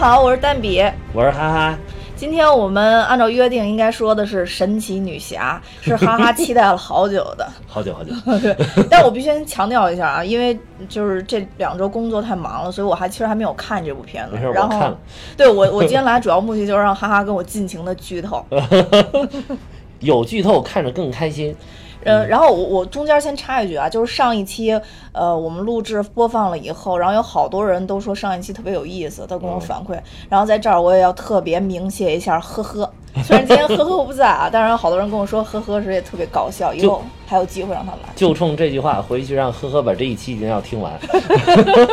好，我是蛋比，我是哈哈。今天我们按照约定应该说的是神奇女侠，是哈哈期待了好久的，好久好久。对，但我必须先强调一下啊，因为就是这两周工作太忙了，所以我还其实还没有看这部片子。然后我看了。对我我今天来主要目的就是让哈哈跟我尽情的剧透。有剧透看着更开心。呃，然后我我中间先插一句啊，就是上一期呃我们录制播放了以后，然后有好多人都说上一期特别有意思，都跟我反馈。然后在这儿我也要特别鸣谢一下呵呵，虽然今天呵呵我不在啊，但是有好多人跟我说呵呵时也特别搞笑，以后还有机会让他来。就冲这句话，回去让呵呵把这一期一定要听完，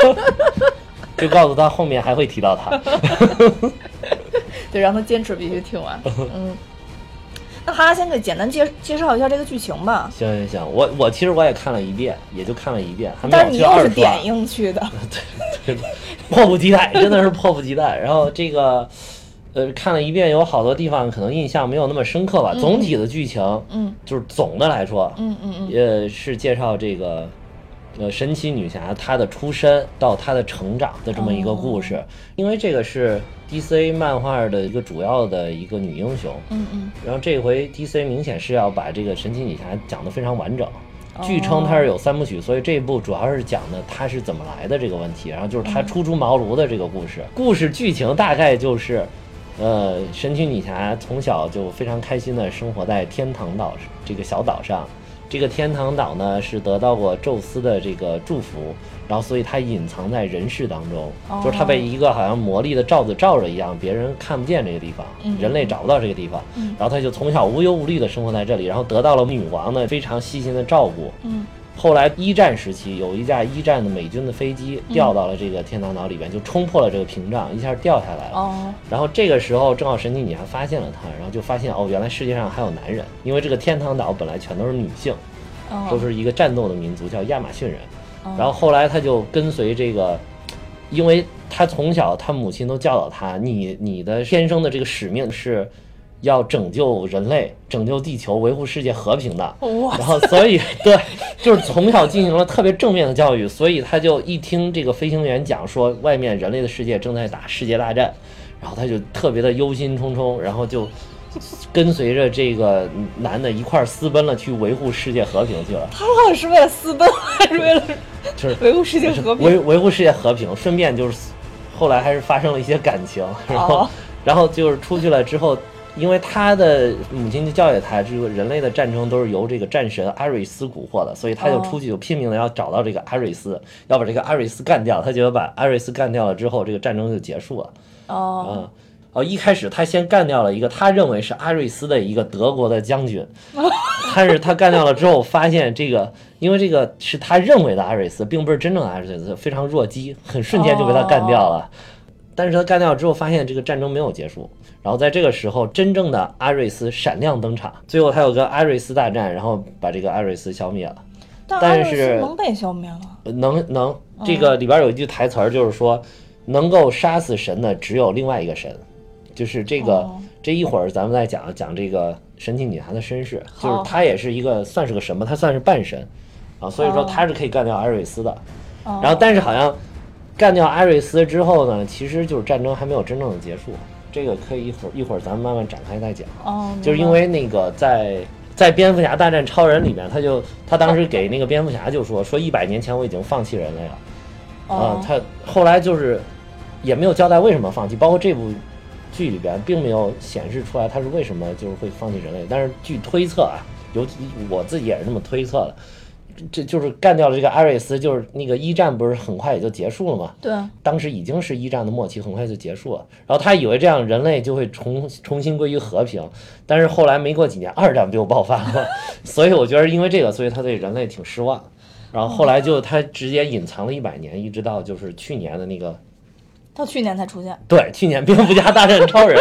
就告诉他后面还会提到他。对，让他坚持必须听完。嗯。那哈哈先给简单介介绍一下这个剧情吧。行行行，我我其实我也看了一遍，也就看了一遍，还但是你又是点映去的，对 对，迫不及待，真的是迫不及待。然后这个呃看了一遍，有好多地方可能印象没有那么深刻吧。总体的剧情，嗯，就是总的来说，嗯嗯嗯，呃是介绍这个。呃，神奇女侠她的出身到她的成长的这么一个故事，因为这个是 DC 漫画的一个主要的一个女英雄，嗯嗯，然后这回 DC 明显是要把这个神奇女侠讲得非常完整，据称它是有三部曲，所以这一部主要是讲的她是怎么来的这个问题，然后就是她初出茅庐的这个故事，故事剧情大概就是，呃，神奇女侠从小就非常开心的生活在天堂岛这个小岛上。这个天堂岛呢，是得到过宙斯的这个祝福，然后所以它隐藏在人世当中，就是它被一个好像魔力的罩子罩着一样，别人看不见这个地方，人类找不到这个地方，然后他就从小无忧无虑的生活在这里，然后得到了女王呢非常细心的照顾。后来一战时期，有一架一战的美军的飞机掉到了这个天堂岛里边，就冲破了这个屏障，一下掉下来了。哦。然后这个时候正好神奇女侠发现了他，然后就发现哦，原来世界上还有男人，因为这个天堂岛本来全都是女性，都是一个战斗的民族，叫亚马逊人。然后后来他就跟随这个，因为他从小他母亲都教导他，你你的天生的这个使命是。要拯救人类，拯救地球，维护世界和平的。然后，所以对，就是从小进行了特别正面的教育，所以他就一听这个飞行员讲说外面人类的世界正在打世界大战，然后他就特别的忧心忡忡，然后就跟随着这个男的一块儿私奔了，去维护世界和平去了。他好像是为了私奔，还是为了就是维护世界和平？维维护世界和平，顺便就是后来还是发生了一些感情，然后然后就是出去了之后。因为他的母亲就教育他，这个人类的战争都是由这个战神阿瑞斯蛊惑的，所以他就出去就拼命的要找到这个阿瑞斯，要把这个阿瑞斯干掉。他觉得把阿瑞斯干掉了之后，这个战争就结束了。哦，嗯，哦，一开始他先干掉了一个他认为是阿瑞斯的一个德国的将军，但是他干掉了之后，发现这个因为这个是他认为的阿瑞斯，并不是真正的阿瑞斯，非常弱鸡，很瞬间就被他干掉了。但是他干掉之后，发现这个战争没有结束。然后在这个时候，真正的阿瑞斯闪亮登场。最后他有个阿瑞斯大战，然后把这个阿瑞斯消灭了。但是能被消灭了？能能，这个里边有一句台词儿，就是说，能够杀死神的只有另外一个神，就是这个。这一会儿咱们再讲讲这个神奇女侠的身世，就是她也是一个算是个什么？她算是半神啊，所以说她是可以干掉阿瑞斯的。然后但是好像。干掉阿瑞斯之后呢，其实就是战争还没有真正的结束。这个可以一会儿一会儿咱们慢慢展开再讲。哦，就是因为那个在在蝙蝠侠大战超人里面，他就他当时给那个蝙蝠侠就说说一百年前我已经放弃人类了。哦，他后来就是也没有交代为什么放弃，包括这部剧里边并没有显示出来他是为什么就是会放弃人类。但是据推测啊，尤其我自己也是这么推测的。这就是干掉了这个阿瑞斯，就是那个一战不是很快也就结束了吗？对，当时已经是一战的末期，很快就结束了。然后他以为这样人类就会重重新归于和平，但是后来没过几年，二战就爆发了。所以我觉得因为这个，所以他对人类挺失望。然后后来就他直接隐藏了一百年，一直到就是去年的那个，到去年才出现。对，去年蝙蝠侠大战超人。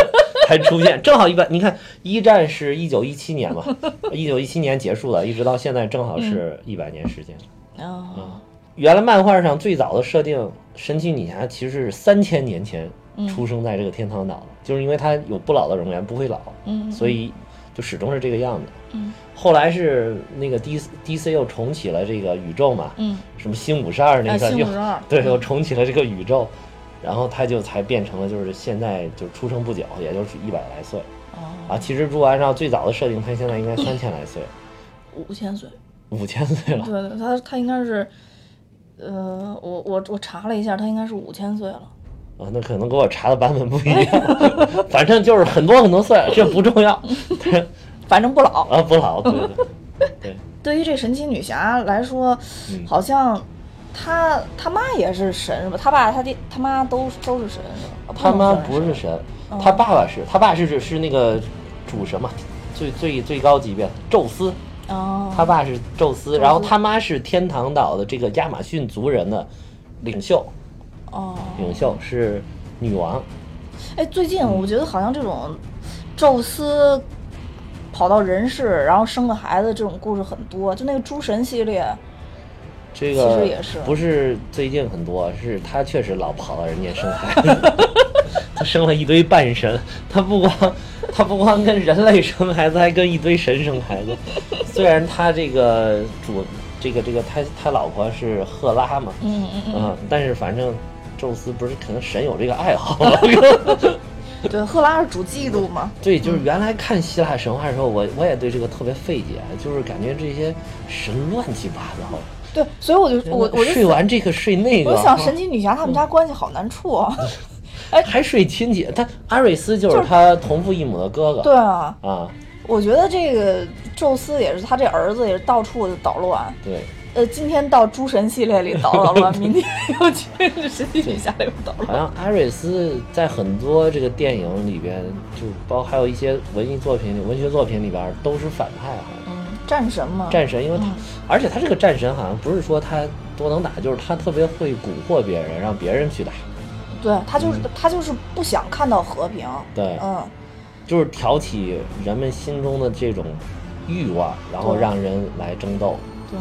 才出现，正好一百。你看，一战是一九一七年嘛，一九一七年结束的，一直到现在正好是一百年时间。啊，原来漫画上最早的设定，神奇女侠其实是三千年前出生在这个天堂岛的，就是因为她有不老的容颜，不会老，嗯，所以就始终是这个样子。嗯，后来是那个 D D C 又重启了这个宇宙嘛，嗯，什么新五十二那个又 对，又重启了这个宇宙。然后他就才变成了就是现在就出生不久，也就是一百来岁哦，啊。其实如果按照最早的设定，他现在应该三千来岁，五千岁。五千岁了。对对，他他应该是，呃，我我我查了一下，他应该是五千岁了。啊，那可能跟我查的版本不一样，反正就是很多很多岁，这不重要。反正不老。啊，不老，对对对。对于这神奇女侠来说，嗯好像她她妈也是神是吧？他爸他爹他妈都都是神是吧？他妈不是神，他爸爸是，他爸是是那个主神嘛，最最最高级别宙斯，哦，他爸是宙斯，斯。然后他妈是天堂岛的这个亚马逊族人的领袖，哦，领袖是女王，哎，最近我觉得好像这种宙斯跑到人世，然后生个孩子这种故事很多，就那个诸神系列，这个其实也是不是最近很多，是他确实老跑到人家生孩子，他生了一堆半神，他不光他不光跟人类生孩子，还跟一堆神生孩子。虽然他这个主这个这个他他老婆是赫拉嘛，嗯嗯嗯，啊，但是反正宙斯不是可能神有这个爱好。对，赫拉是主嫉妒嘛，对，就是原来看希腊神话的时候，我我也对这个特别费解，就是感觉这些神乱七八糟。对，所以我就我我就睡完这个睡那个，我想神奇女侠他们家关系好难处啊。还睡亲姐，他阿瑞斯就是他同父异母的哥哥。对啊，啊，我觉得这个宙斯也是他这儿子也是到处捣乱。对，呃，今天到诸神系列里捣捣乱，明天又去 神奇女侠里捣乱好。像阿瑞斯在很多这个电影里边，就包还有一些文艺作品里、文学作品里边都是反派，好像嗯，战神嘛，战神，因为他，嗯。而且他这个战神好像不是说他多能打，就是他特别会蛊惑别人，让别人去打，对他就是、他就是不想看到和平。嗯对。嗯，就是挑起人们心中的这种欲望，然后让人来争斗。对。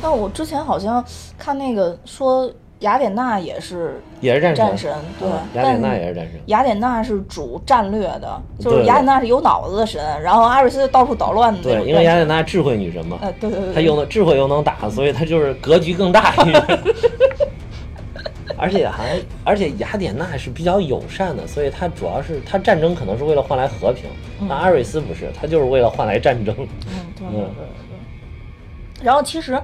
但我之前好像看那个说雅典娜也是也是战神，战神，对，嗯雅典娜也是战神。雅典娜是主战略的，就是雅典娜是有脑子的神，然后阿瑞斯到处捣乱的对，因为雅典娜智慧女神嘛，呃，对对对，她又能智慧又能打，所以她就是格局更大一点。而且还，而且雅典娜是比较友善的，所以她主要是她战争可能是为了换来和平，那阿瑞斯不是，他就是为了换来战争。嗯，对对对对。然后其实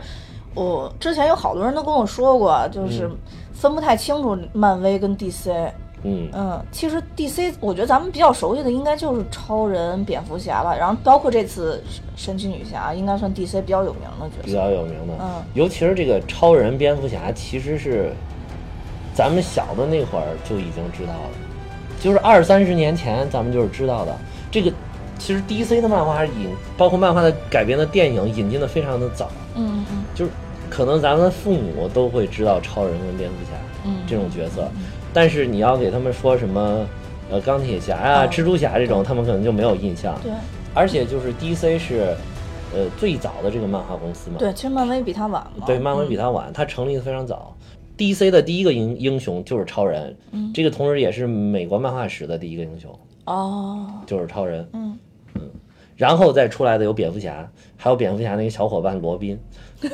我之前有好多人都跟我说过，就是分不太清楚漫威跟 DC。嗯，嗯，其实 DC 我觉得咱们比较熟悉的应该就是超人、蝙蝠侠吧，然后包括这次神奇女侠，应该算 DC 比较有名的角色比。较有名的，嗯尤其是这个超人、蝙蝠侠，其实是咱们小的那会儿就已经知道了，就是二三十年前咱们就是知道的。这个其实 DC 的漫画引，包括漫画的改编的电影引进的非常的早，就是可能咱们父母都会知道超人跟蝙蝠侠嗯，这种角色，但是你要给他们说什么呃钢铁侠呀、哦。蜘蛛侠这种，他们可能就没有印象。对。而且就是 DC 是呃最早的这个漫画公司嘛，对，其实漫威比他晚嘛。对，漫威比他晚，他成立的非常早。DC 的第一个英英雄就是超人，嗯。这个同时也是美国漫画史的第一个英雄，哦，就是超人。嗯然后再出来的有蝙蝠侠，还有蝙蝠侠那个小伙伴罗宾，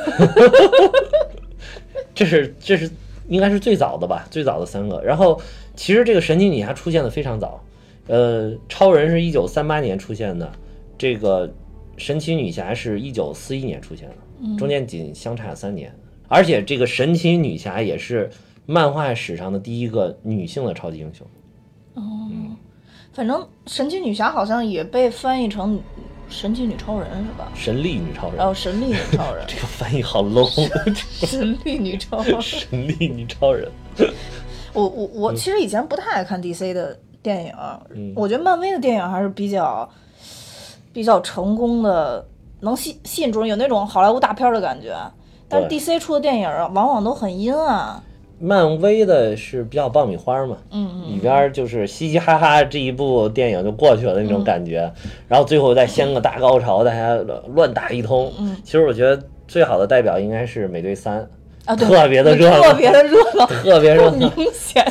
这是这是应该是最早的吧，最早的三个。然后其实这个神奇女侠出现的非常早，呃，超人是一九三八年出现的，这个神奇女侠是一九四一年出现的，中间仅相差三年。而且这个神奇女侠也是漫画史上的第一个女性的超级英雄。反正神奇女侠好像也被翻译成神奇女超人是吧？神力女超人，哦神力女超人，这个翻译好 low，神力女超人。神力女超人。我我我其实以前不太爱看 DC 的电影，嗯我觉得漫威的电影还是比较比较成功的，能吸吸引住人，有那种好莱坞大片儿的感觉。但是 DC 出的电影啊，往往都很阴暗。漫威的是比较爆米花嘛，嗯嗯里边就是嘻嘻哈哈，这一部电影就过去了那种感觉，然后最后再掀个大高潮，大家乱打一通。嗯其实我觉得最好的代表应该是美队三，啊，特别的热闹。特别的热闹，特别热闹。明显。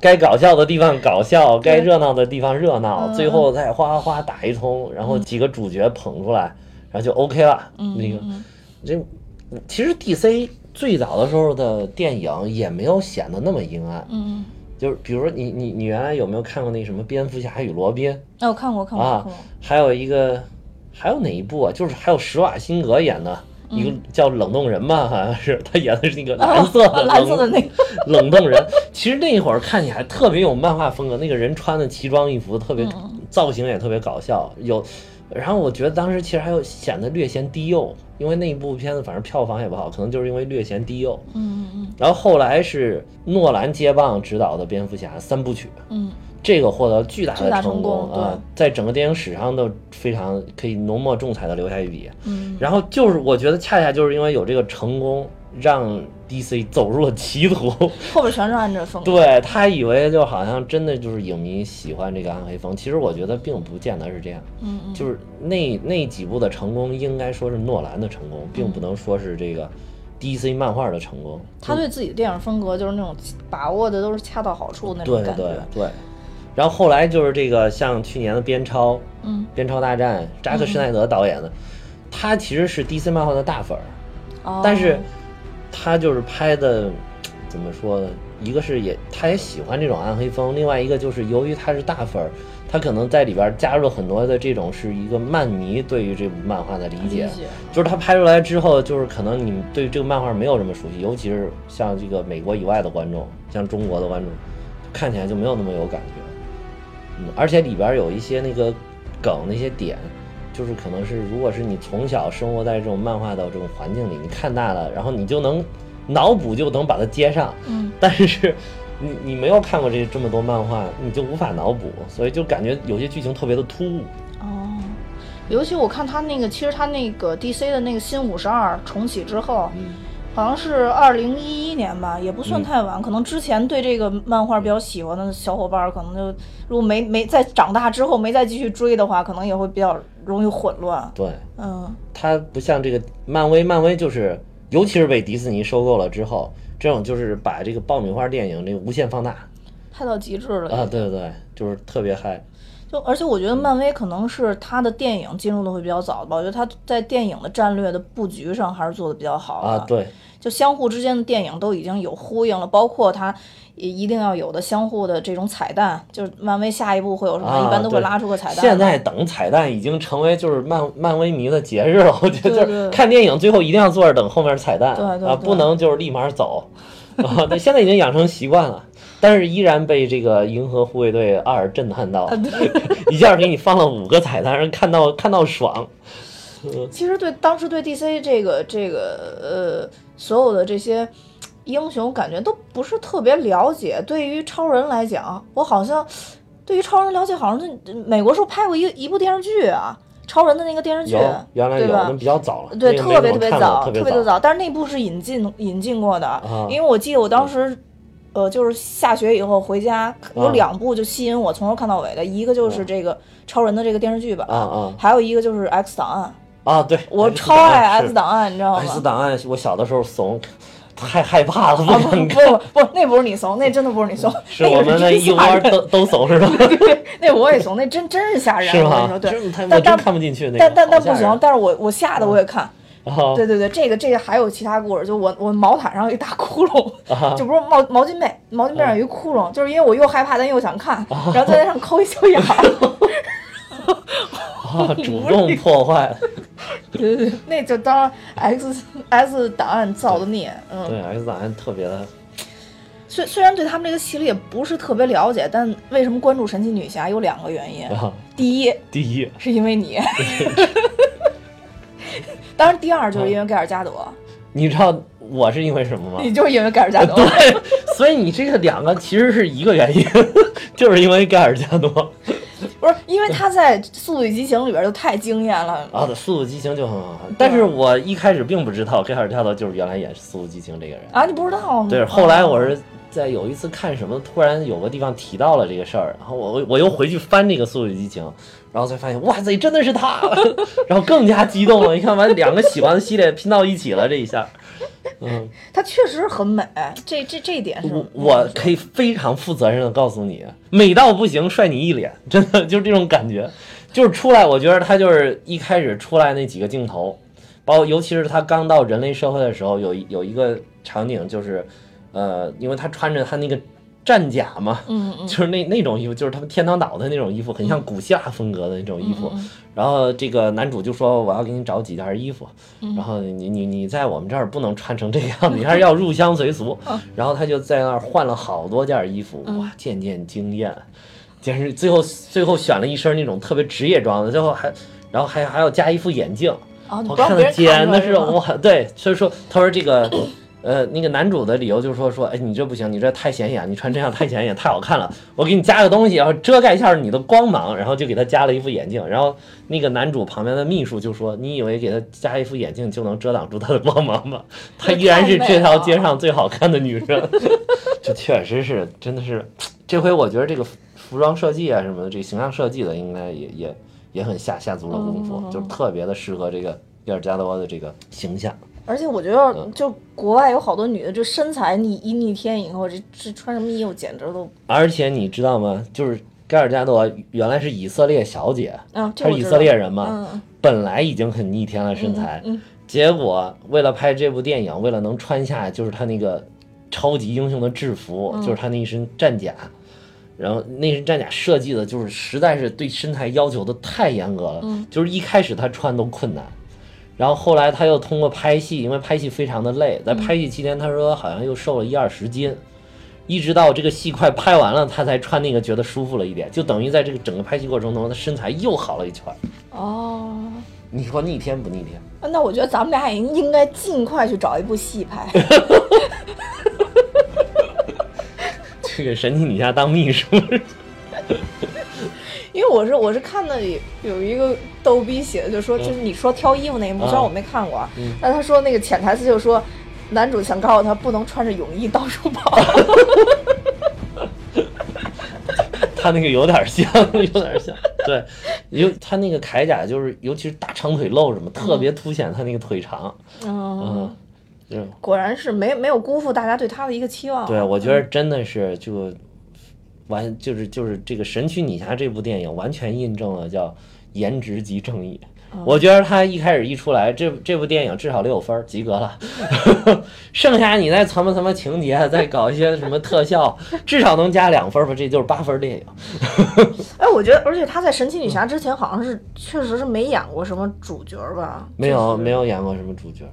该搞笑的地方搞笑，该热闹的地方热闹，嗯最后再哗哗哗打一通，然后几个主角捧出来，然后就 OK 了。嗯那个嗯这其实 DC 最早的时候的电影也没有显得那么阴暗，嗯就是比如说你你你原来有没有看过那什么蝙蝠侠与罗宾哎，我看过，看过，啊。？还有一个还有哪一部啊？就是还有施瓦辛格演的。一个叫冷冻人吧，好像是他演的是那个蓝色蓝色的那个，冷冻人，其实那一会儿看起来特别有漫画风格，那个人穿的奇装异服，特别嗯造型也特别搞笑。有，然后我觉得当时其实还有显得略显低幼，因为那一部片子反正票房也不好，可能就是因为略显低幼。嗯嗯嗯然后后来是诺兰接棒执导的蝙蝠侠三部曲，嗯这个获得巨大的成成功啊，在整个电影史上都非常可以浓墨重彩的留下一笔。嗯然后就是我觉得恰恰就是因为有这个成功，让 DC 走入了歧途。嗯，后边全是暗着风。对他以为就好像真的就是影迷喜欢这个暗黑风，其实我觉得并不见得是这样。嗯嗯，就是那那几部的成功，应该说是诺兰的成功，并不能说是这个 DC 漫画的成功。他对自己的电影风格就是那种把握的都是恰到好处那种对对感觉。对。然后后来就是这个像去年的《边超》，嗯《边超大战》，扎克施耐德导演的，他其实是 DC 漫画的大粉儿，哦但是他就是拍的，怎么说呢？一个是也他也喜欢这种暗黑风，另外一个就是由于他是大粉儿，他可能在里边加入了很多的这种是一个漫迷对于这部漫画的理解，理解就是他拍出来之后，就是可能你对这个漫画没有这么熟悉，尤其是像这个美国以外的观众，像中国的观众，看起来就没有那么有感觉。嗯，而且里边有一些那个梗那些点，就是可能是如果是你从小生活在这种漫画的这种环境里，你看大了，然后你就能脑补就能把它接上。嗯，但是你你没有看过这这么多漫画，你就无法脑补，所以就感觉有些剧情特别的突兀。哦，尤其我看他那个，其实他那个 DC 的那个新五十二重启之后，嗯好像是二零一一年吧，也不算嗯太晚。可能之前对这个漫画比较喜欢的小伙伴儿，可能就如果没没在长大之后没再继续追的话，可能也会比较容易混乱。对，嗯它不像这个漫威，漫威就是，尤其是被迪士尼收购了之后，这种就是把这个爆米花电影这个无限放大拍到极致了啊，对对对，就是特别嗨。就而且我觉得漫威可能是他的电影进入的会比较早吧，我觉得他在电影的战略的布局上还是做的比较好的。啊，对，就相互之间的电影都已经有呼应了，包括它也一定要有的相互的这种彩蛋，就是漫威下一步会有什么，啊一般都会拉出个彩蛋。现在等彩蛋已经成为就是漫漫威迷的节日了，我觉得就是看电影最后一定要坐着等后面彩蛋，啊，对对啊不能就是立马走，啊，对，现在已经养成习惯了。但是依然被这个《银河护卫队二》震撼到，一下给你放了五个彩蛋，让看到看到爽。其实对当时对 DC 这个这个呃所有的这些英雄感觉都不是特别了解。对于超人来讲，我好像对于超人了解，好像是美国是不是拍过一一部电视剧啊？超人的那个电视剧有，原来有，对吧？那比较早了，对，特别特别早，特别别早。但是那部是引进引进过的，啊。因为我记得我当时，呃，就是下学以后回家，有啊两部就吸引我从头看到尾的，一个就是这个超人的这个电视剧版，啊啊。还有一个就是 X 档案，啊，对，我超爱 X 档案，你知道吗？X 档案，我小的时候怂，太害怕了，不啊不敢看。不不，那不是你怂，那真的不是你怂，是那我们一窝都 都怂是吧？对，那我也怂，那真真是吓人，是吗我跟你说，？对。但但看不进去那，但但但不行，但是我我吓得我也看，啊对对对，这个这个还有其他故事，就我我毛毯上有一大窟窿，啊就不是毛毛巾被，毛巾被上有一窟窿，就是因为我又害怕但又想看，然后在那上抠一小眼儿。啊，主动破坏。对对对，那就当 X X 档案造的孽。嗯，对 X 档案特别的虽虽然对他们这个系列不是特别了解，但为什么关注神奇女侠有两个原因。啊，第一第一是因为你，当然第二就是因为盖尔加德，你知道我是因为什么吗？你就是因为盖尔加德。对，所以你这个两个其实是一个原因，就是因为盖尔加多不是因为他在《速度与激情》里边就太惊艳了。啊，《速度激情》就很好看，但是我一开始并不知道盖尔加多就是原来演《速度激情》这个人。啊，你不知道吗？对，后来我哦是在有一次看什么，突然有个地方提到了这个事儿，然后我我又回去翻这个《速度与激情》，然后才发现，哇塞，真的是他，然后更加激动了。你看，完两个喜欢的系列拼到一起了，这一下，嗯，他确实很美，这这这一点是我我可以非常负责任的告诉你，美到不行，帅你一脸，真的就是这种感觉。就是出来，我觉得他就是一开始出来那几个镜头，包括尤其是他刚到人类社会的时候，有一有一个场景就是，呃，因为他穿着他那个战甲嘛，嗯嗯。就是那那种衣服，就是他们天堂岛的那种衣服，很像古希腊风格的那种衣服。然后这个男主就说：“我要给你找几件衣服，然后你你你在我们这儿不能穿成这个样子，你还是要入乡随俗。”然后他就在那儿换了好多件衣服，哇，件件惊艳，简直最后最后选了一身那种特别职业装的，最后还然后还还要加一副眼镜。我看了别人看简直是出来吗哇，对，所以说他说这个，呃，那个男主的理由就是说说，哎，你这不行，你这太显眼，你穿这样太显眼，太好看了，我给你加个东西，然后遮盖一下你的光芒，然后就给他加了一副眼镜，然后那个男主旁边的秘书就说，你以为给他加一副眼镜就能遮挡住他的光芒吗？他依然是这条街上最好看的女生，这确实是，真的是，这回我觉得这个服装设计啊什么的，这个形象设计的应该也也也很下下足了功夫，就特别的适合这个比尔加多的这个形象。而且我觉得，就国外有好多女的，这身材逆一逆天以后，这这穿什么衣服简直都而且你知道吗？就是盖尔加朵原来是以色列小姐，啊，她是以色列人嘛，嗯本来已经很逆天了身材，嗯结果为了拍这部电影，为了能穿下就是她那个超级英雄的制服，嗯就是他那一身战甲。然后那身战甲设计的就是实在是对身材要求的太严格了，嗯就是一开始他穿都困难，然后后来他又通过拍戏，因为拍戏非常的累，在拍戏期间他说好像又瘦了一二十斤，一直到这个戏快拍完了，他才穿那个觉得舒服了一点，就等于在这个整个拍戏过程中，他身材又好了一圈。哦，你说逆天不逆天？那我觉得咱们俩也应该尽快去找一部戏拍。这个神奇女侠当秘书，因为我是我是看的有有一个逗逼写的，就说就是你说挑衣服那一幕，虽然我没看过，啊，但他说那个潜台词就是说，男主想告诉他不能穿着泳衣到处跑。他那个有点像，有点像。对，尤他那个铠甲就是，尤其是大长腿露什么，特别凸显他那个腿长。嗯，果然是没没有辜负大家对他的一个期望啊。对，我觉得真的是就完，就是就是这个《神曲女侠》这部电影完全印证了叫颜值即正义。我觉得他一开始一出来，这这部电影至少六分儿及格了，剩下你再什么什么情节，再搞一些什么特效，至少能加两分儿吧，这就是八分电影。哎，我觉得，而且他在神奇女侠之前好像是确实是没演过什么主角吧？没有没有，有演过什么主角，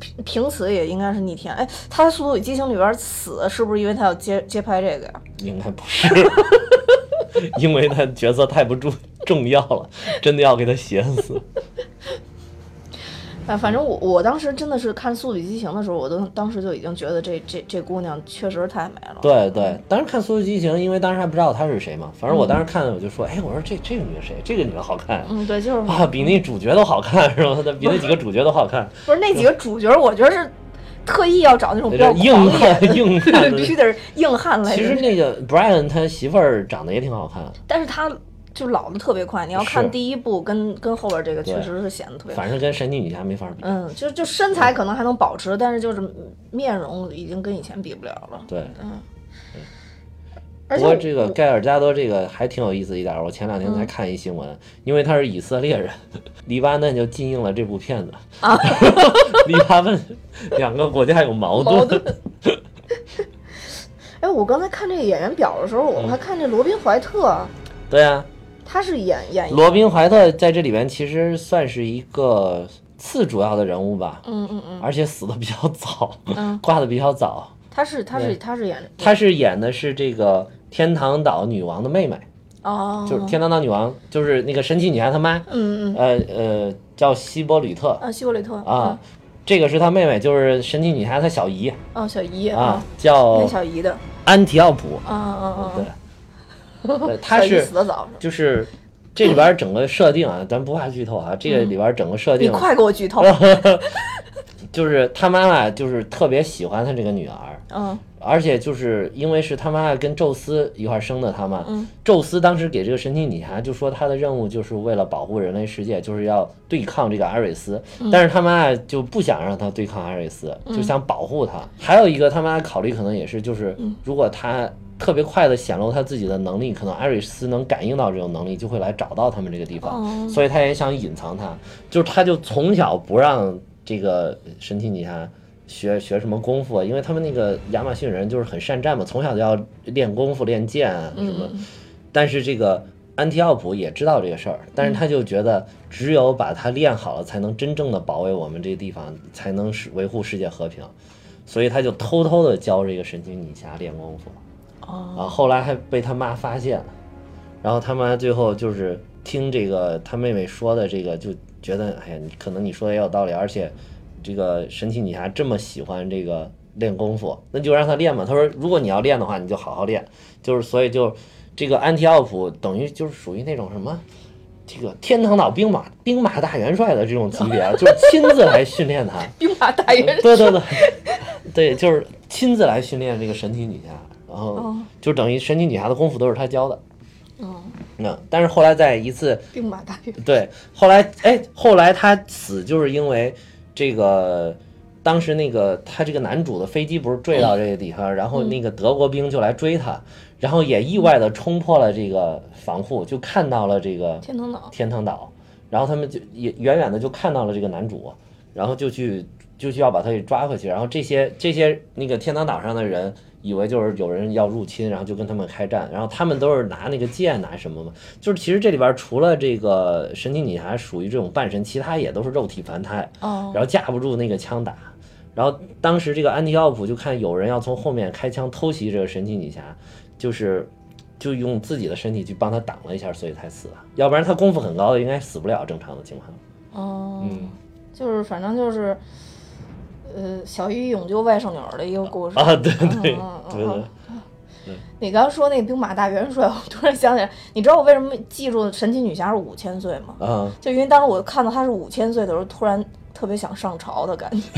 凭凭此也应该是逆天。哎，他在《速度与激情》里边死，是不是因为他要接接拍这个呀？应该不是，因为他角色太不重重要了，真的要给他写死。哎，反正我我当时真的是看《速度与激情》的时候，我都当时就已经觉得这这这姑娘确实太美了。对对，当时看《速度与激情》，因为当时还不知道她是谁嘛，反正我当时看了，我就说，哎，我说这这个女的谁？这个女的好看嗯，对，就是啊，比那主角都好看是吧？比那几个主角都好看，不是那几个主角，我觉得是特意要找那种比较硬汉 硬汉的必须得是硬汉类的。其实那个 Brian 他媳妇儿长得也挺好看，但是他就老的特别快。你要看第一部跟跟后边这个，确实是显得特别。反正跟神奇女侠没法比。嗯，就就身材可能还能保持，但是就是面容已经跟以前比不了了。对，而且我不过这个盖尔加多这个还挺有意思一点儿，我前两天才嗯看一新闻，因为他是以色列人，黎巴嫩就禁映了这部片子。啊，黎巴嫩两个国家有矛矛盾。盾。哎，我刚才看这个演员表的时候，我嗯还看这罗宾怀特，对啊，他是演演罗宾怀特在这里边其实算是一个次主要的人物吧，嗯嗯嗯而且死的比较早，嗯，挂的比较早。他是他是对他是演他是演的是这个天堂岛女王的妹妹，哦，就是天堂岛女王，就是那个神奇女侠她妈，嗯嗯。呃呃，叫希波吕特。啊，希伯吕特啊，，这个是她妹妹，就是神奇女侠她小姨。嗯哦，小姨啊，，叫小姨的，安提奥普。啊啊啊，对，对，她小姨是死的早，就是这里边整个设定啊，咱不怕剧透啊，这个里边整个设你定快给我剧透，就是她妈妈就是特别喜欢她这个女儿，嗯而且就是因为是他妈妈跟宙斯一块儿生的他嘛，嗯。宙斯当时给这个神奇女侠就说他的任务就是为了保护人类世界，就是要对抗这个阿瑞斯，嗯。但是他妈妈就不想让他对抗阿瑞斯，就想保护他。还有一个他妈考虑可能也是就是嗯。如果他特别快的显露他自己的能力，可能阿瑞斯能感应到这种能力，就会来找到他们这个地方，哦。所以他也想隐藏他，就是他就从小不让这个神奇女侠。学学什么功夫啊，因为他们那个亚马逊人就是很善战嘛，从小就要练功夫、练剑啊什么。但是这个安提奥普也知道这个事儿，但是他就觉得只有把它练好了，才能真正的保卫我们这个地方，才能是维护世界和平。所以他就偷偷的教这个神奇女侠练功夫。啊，后来还被他妈发现了，然后他妈最后就是听这个他妹妹说的这个，就觉得哎呀，可能你说的也有道理，而且这个神奇女侠这么喜欢这个练功夫，那就让她练嘛。他说，如果你要练的话，你就好好练。就是所以就这个安提奥普等于就是属于那种什么，这个天堂岛兵马兵马大元帅的这种级别，就是亲自来训练他。兵马大元帅。对对对，对，就是亲自来训练这个神奇女侠。然后就等于神奇女侠的功夫都是他教的，嗯，那但是后来在一次兵马大元对，后来哎，后来他死就是因为这个，当时那个他这个男主的飞机不是坠到这个地方，然后那个德国兵就来追他，然后也意外的冲破了这个防护，就看到了这个天堂岛，天堂岛，然后他们就也远远的就看到了这个男主，然后就去就去要把他给抓回去，然后这些这些那个天堂岛上的人。以为就是有人要入侵，然后就跟他们开战，然后他们都是拿那个剑拿什么嘛？就是其实这里边除了这个神奇女侠属于这种半神，其他也都是肉体凡胎，然后架不住那个枪打。然后当时这个安迪奥普就看有人要从后面开枪偷袭这个神奇女侠，就是就用自己的身体去帮他挡了一下，所以才死了。要不然他功夫很高的，应该死不了正常的情况。哦，嗯，就是反正就是。呃，小鱼勇救外甥女儿的一个故事 啊，对对 对对。你刚说那个兵马大元帅，我突然想起来，你知道我为什么记住神奇女侠是五千岁吗？啊，就因为当时我看到她是五千岁的时候，突然特别想上朝的感觉。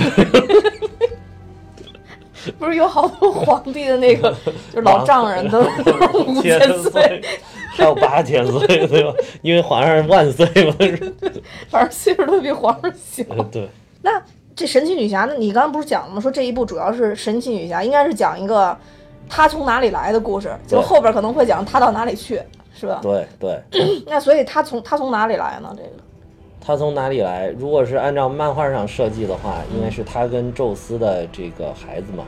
不是有好多皇帝的那个，就是老丈人都五千岁，还有八千岁，对吧？因为皇上万岁嘛，反正岁数都比皇上小。对，那。这神奇女侠，那你刚刚不是讲了吗？说这一部主要是神奇女侠，应该是讲一个她从哪里来的故事，就后边可能会讲她到哪里去，是吧？对对。那所以她从她从哪里来呢？这个？她从哪里来？如果是按照漫画上设计的话，应该是她跟宙斯的这个孩子嘛。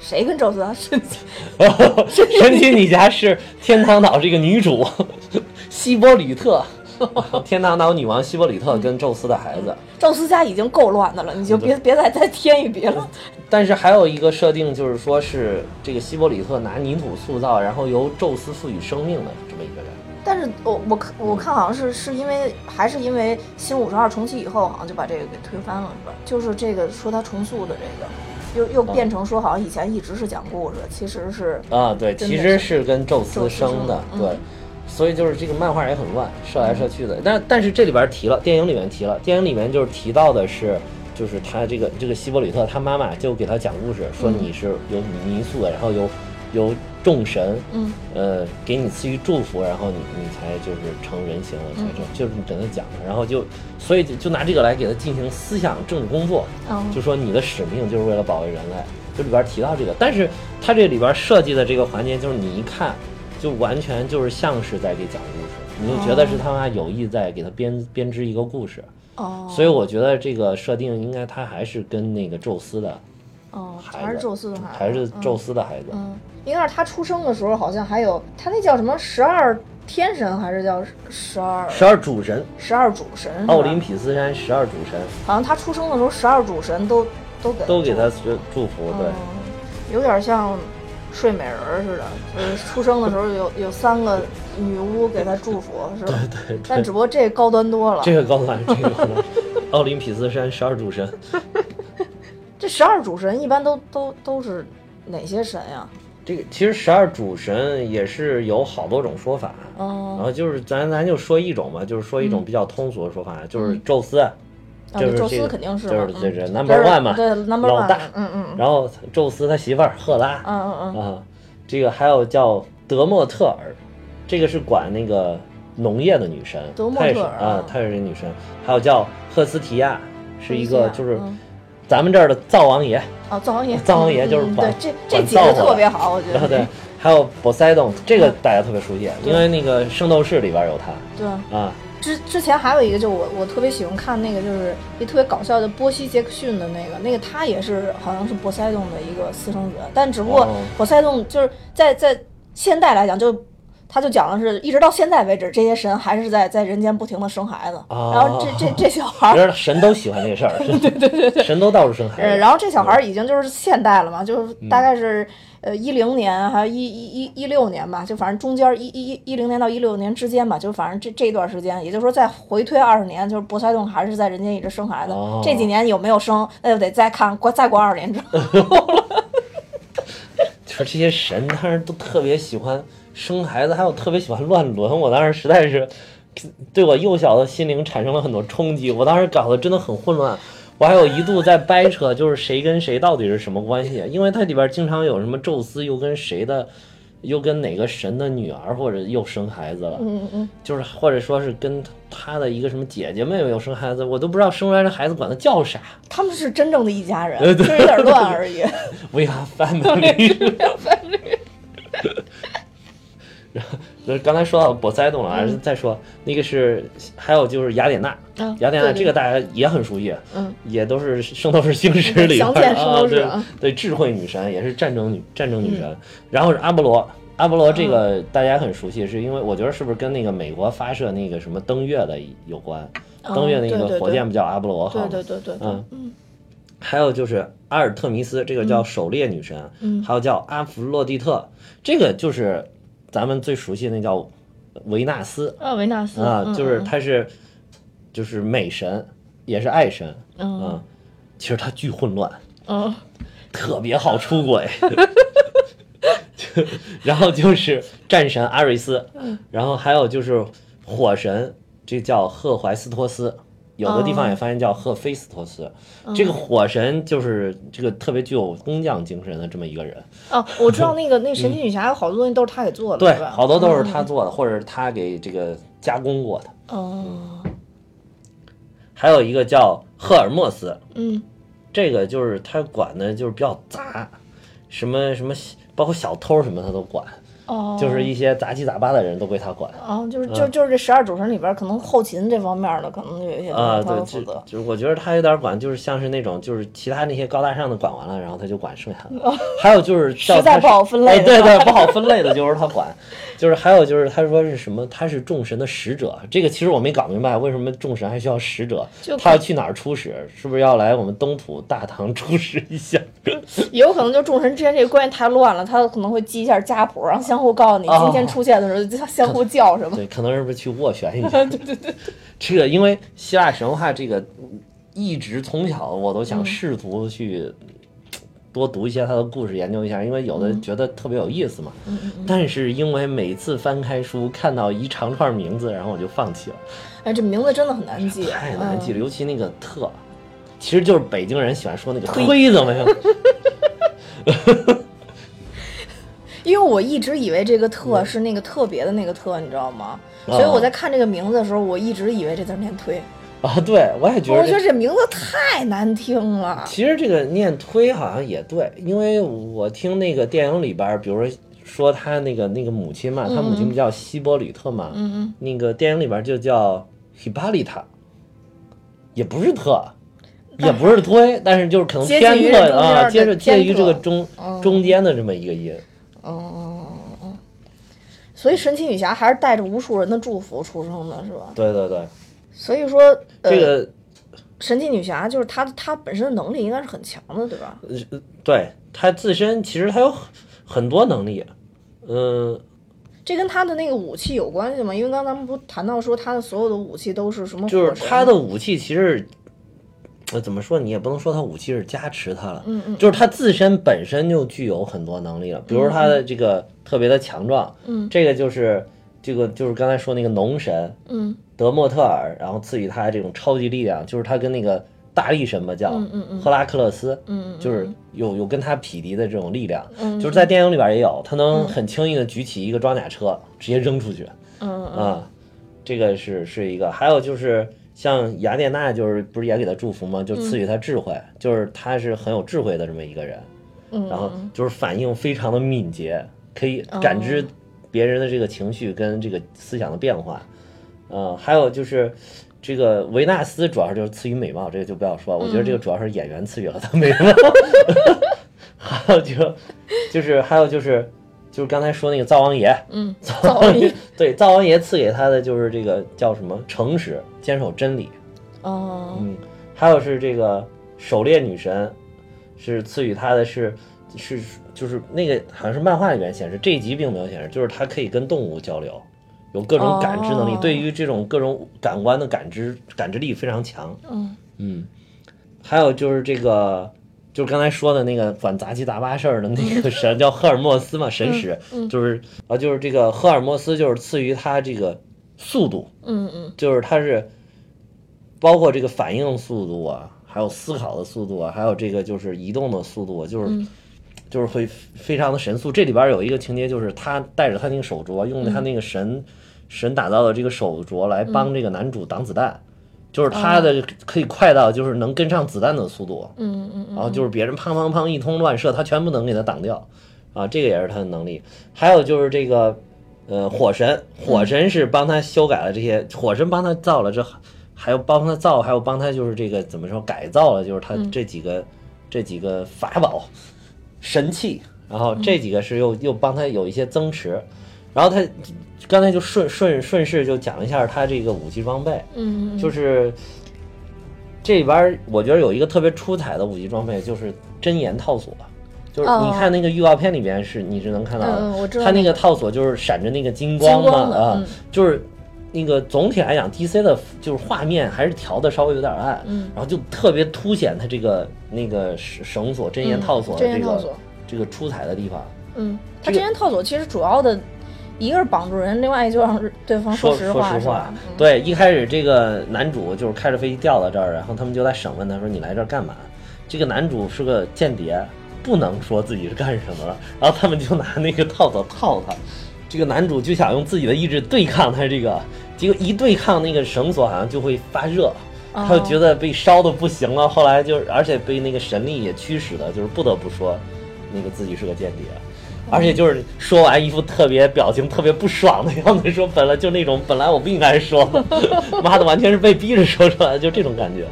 谁跟宙斯啊？神奇 神奇女侠是天堂岛这个女主 希波吕特。天堂岛女王希伯里特跟宙斯的孩子，宙斯家已经够乱的了，你就别别再再添一笔了。但是还有一个设定，就是说是这个希伯里特拿泥土塑造，然后由宙斯赋予生命的这么一个人。但是我我看我看好像是是因为还是因为新五十二重启以后，好像就把这个给推翻了，是吧？就是这个说他重塑的这个，又又变成说好像以前一直是讲故事，其实是啊，对，其实是跟宙斯生的，对。所以就是这个漫画也很乱，射来射去的。但但是这里边提了，电影里面提了，电影里面就是提到的是，就是他这个这个希伯吕特他妈妈就给他讲故事，说你是有泥塑的，然后有有众神，嗯，呃，给你赐予祝福，然后你你才就是成人形了，才成，就是跟他讲的。然后就所以就拿这个来给他进行思想政治工作，就说你的使命就是为了保卫人类，就里边提到这个。但是他这里边设计的这个环节，就是你一看。就完全就是像是在给讲故事，你就觉得是他妈有意在给他编编织一个故事。哦，所以我觉得这个设定应该他还是跟那个宙斯的，哦，还是宙斯的孩子，还是宙斯的孩子。嗯，应该是他出生的时候好像还有他那叫什么十二天神还是叫十二十二主神？十二主神，奥林匹斯山十二主神。好像他出生的时候十二主神都都给都给他祝福，对，有点像。睡美人似的，就是出生的时候有有三个女巫给他祝福，是吧？对对。但只不过这高端多了。这个高端，这个高端。奥林匹斯山十二主神。这十二主神一般都都都是哪些神呀？这个其实十二主神也是有好多种说法。哦。然后就是咱咱就说一种吧，就是说一种比较通俗的说法，就是宙斯。就是宙斯肯定是，就是这是 number one 嘛，对 number one，老大，嗯嗯。然后宙斯他媳妇儿赫拉，嗯嗯嗯。啊，这个还有叫德莫特尔，这个是管那个农业的女神，德莫特尔啊，她也是女神。还有叫赫斯提亚，是一个就是咱们这儿的灶王爷。啊，灶王爷，灶王爷就是管这这几个特别好，我觉得。对，还有波塞冬，这个大家特别熟悉，因为那个圣斗士里边有他。对。啊。之之前还有一个，就我我特别喜欢看那个，就是一特别搞笑的波西·杰克逊的那个，那个他也是好像是波塞冬的一个私生子，但只不过哦。波塞冬就是在在现代来讲，就他就讲的是一直到现在为止，这些神还是在在人间不停的生孩子，哦然后这这这小孩儿神都喜欢这个事儿，对对对对，神都到处生孩呃，子。然后这小孩儿已经就是现代了嘛，就是嗯大概是呃一零年还有一一一一六年吧，就反正中间一一一一零年到一六年之间吧，就反正这这段时间，也就是说再回推二十年，就是波塞冬还是在人间一直生孩子。哦这几年有没有生，那就得再看过再过二十年之后。就是这些神，当时都特别喜欢生孩子，还有特别喜欢乱伦。我当时实在是对我幼小的心灵产生了很多冲击，我当时搞得真的很混乱。我还有一度在掰扯，就是谁跟谁到底是什么关系？因为它里边经常有什么宙斯又跟谁的，又跟哪个神的女儿，或者又生孩子了，嗯嗯，就是或者说是跟他的一个什么姐姐妹妹又生孩子，我都不知道生出来这孩子管他叫啥。他们是真正的一家人，就是有点乱而已。We are family。然后，就是刚才说到波塞冬了，还是再说那个是，还有就是雅典娜，嗯雅典娜这个大家也很熟悉，嗯，也都是《圣斗士星矢》里边啊，对对，智慧女神也是战争女战争女神，然后是阿波罗。阿波罗这个大家很熟悉，是因为我觉得是不是跟那个美国发射那个什么登月的有关？登月那个火箭不叫阿波罗号吗？对对对对对，嗯。嗯。还有就是阿尔特弥斯，这个叫狩猎女神，嗯。还有叫阿弗洛狄特，这个就是咱们最熟悉的那叫维纳斯啊，维纳斯啊，嗯就是嗯。她是就是美神，也是爱神，嗯。啊，其实他巨混乱，嗯特别好出轨。就 然后就是战神阿瑞斯，嗯。然后还有就是火神，这叫赫怀斯托斯，有的地方也发现叫赫菲斯托斯。嗯这个火神就是这个特别具有工匠精神的这么一个人，哦，我知道 那个那个神奇女侠有好多东西都是他给做的，对，吧？好多都是他做的，或者是他给这个加工过的。哦，还有一个叫赫尔墨斯，嗯这个就是他管的就是比较杂，什么什么，包括小偷什么他都管，哦，就是一些杂七杂八的人都归他管。哦，就是就就是这十二主神里边，可能后勤这方面的，可能就有一些啊，对，负责。就就是我觉得他有点管，就是像是那种，就是其他那些高大上的管完了，然后他就管剩下的。还有就是实在不好分类对对，不好分类的就是他管。就是还有就是他说是什么，他是众神的使者。这个其实我没搞明白，为什么众神还需要使者？他要去哪儿出使？是不是要来我们东土大唐出使一下？也 有可能就众神之间这个关系太乱了，他可能会记一下家谱，然后相互告诉你哦今天出现的时候就相互叫什么。对，可能是不是去斡旋一下？对 对对。这个因为希腊神话这个一直从小我都嗯想试图去多读一些他的故事，研究一下，因为有的嗯觉得特别有意思嘛。但是因为每次翻开书看到一长串名字，然后我就放弃了，哎，这名字真的很难记，太难记了。了，尤其那个特。其实就是北京人喜欢说那个推推，怎么样？因为我一直以为这个特嗯是那个特别的那个特，你知道吗？哦所以我在看这个名字的时候，我一直以为这字念推。啊，对我也觉得这。我觉得这名字太难听了。其实这个念推好像也对，因为我听那个电影里边，比如说说他那个那个母亲嘛，他母亲不叫希波吕特嘛，嗯嗯，那个电影里边就叫 Hippolyta，也不是特，也不是推，但是就是可能接偏近于这中特啊，接着介于这个中嗯中间的这么一个音。哦所以神奇女侠还是带着无数人的祝福出生的，是吧？对对对，所以说，呃、这个神奇女侠就是她，她本身的能力应该是很强的，对吧？对她自身其实她有很很多能力，嗯、这跟她的那个武器有关系吗？因为刚才咱们不谈到说她的所有的武器都是什么就是神？他的武器其实，呃，怎么说？你也不能说他武器是加持他了，嗯嗯就是他自身本身就具有很多能力了，比如他的这个特别的强壮，嗯这个就是这个就是刚才说那个农神嗯德莫特尔，然后赐予他这种超级力量，就是他跟那个大力神吧叫赫拉克勒斯，嗯，就是有有跟他匹敌的这种力量，嗯就是在电影里边也有，他能很轻易的举起一个装甲车直接扔出去，啊，这个是是一个，还有就是像雅典娜，就是不是也给他祝福吗？就赐予他智慧，就是他是很有智慧的这么一个人，嗯，然后就是反应非常的敏捷，可以感知别人的这个情绪跟这个思想的变化，嗯，还有就是这个维纳斯主要就是赐予美貌，这个就不要说，我觉得这个主要是演员赐予了她美貌。还有就就是还有就是就是刚才说那个灶王爷，嗯，灶灶王爷，对，灶王爷赐给他的就是这个叫什么诚实，坚守真理。哦，嗯，还有是这个狩猎女神，是赐予他的是是就是那个好像是漫画里面显示，这一集并没有显示，就是她可以跟动物交流，有各种感知能力，哦对于这种各种感官的感知感知力非常强。嗯嗯，还有就是这个。就是刚才说的那个管杂七杂八事儿的那个神叫赫尔墨斯嘛，神使，嗯就是啊，就是这个赫尔墨斯就是赐予他这个速度，嗯嗯就是他是包括这个反应速度啊，还有思考的速度啊，还有这个就是移动的速度啊，就是、嗯就是会非常的神速。这里边有一个情节，就是他带着他那个手镯，用他那个神、神打造的这个手镯来帮这个男主挡子弹，就是他的可以快到就是能跟上子弹的速度，嗯嗯然后就是别人砰砰砰一通乱射，他全部能给他挡掉，啊，这个也是他的能力。还有就是这个，呃，火神，火神是帮他修改了这些，火神帮他造了这，还有帮他造，还有帮他就是这个怎么说改造了，就是他这几个、这几个法宝神器，然后这几个是又又帮他有一些增持，然后他刚才就顺顺顺势就讲一下他这个武器装备，嗯，就是这里边我觉得有一个特别出彩的武器装备，就是真言套索。就是你看那个预告片里边是你是能看到的，哦嗯嗯我知道它那那个套索就是闪着那个金光嘛啊嗯，就是那个总体来讲，DC 的就是画面还是调的稍微有点暗，嗯。然后就特别凸显它这个那个绳绳索真言嗯套索的这个这个出彩的地方。嗯，它真言套索其实主要的一个是绑住人，另外就让对方说实话，实话？，嗯对，一开始这个男主就是开着飞机掉到这儿，然后他们就在审问他说：“你来这儿干嘛？”这个男主是个间谍，不能说自己是干什么了。然后他们就拿那个套子套他，这个男主就想用自己的意志对抗他这个，结果一对抗那个绳索好像就会发热，他就觉得被烧的不行了。后来就是，而且被那个神力也驱使的，就是不得不说，那个自己是个间谍。而且就是说完一副特别表情特别不爽的样子，说本来就那种本来我不应该说的，妈的完全是被逼着说出来的，就这种感觉。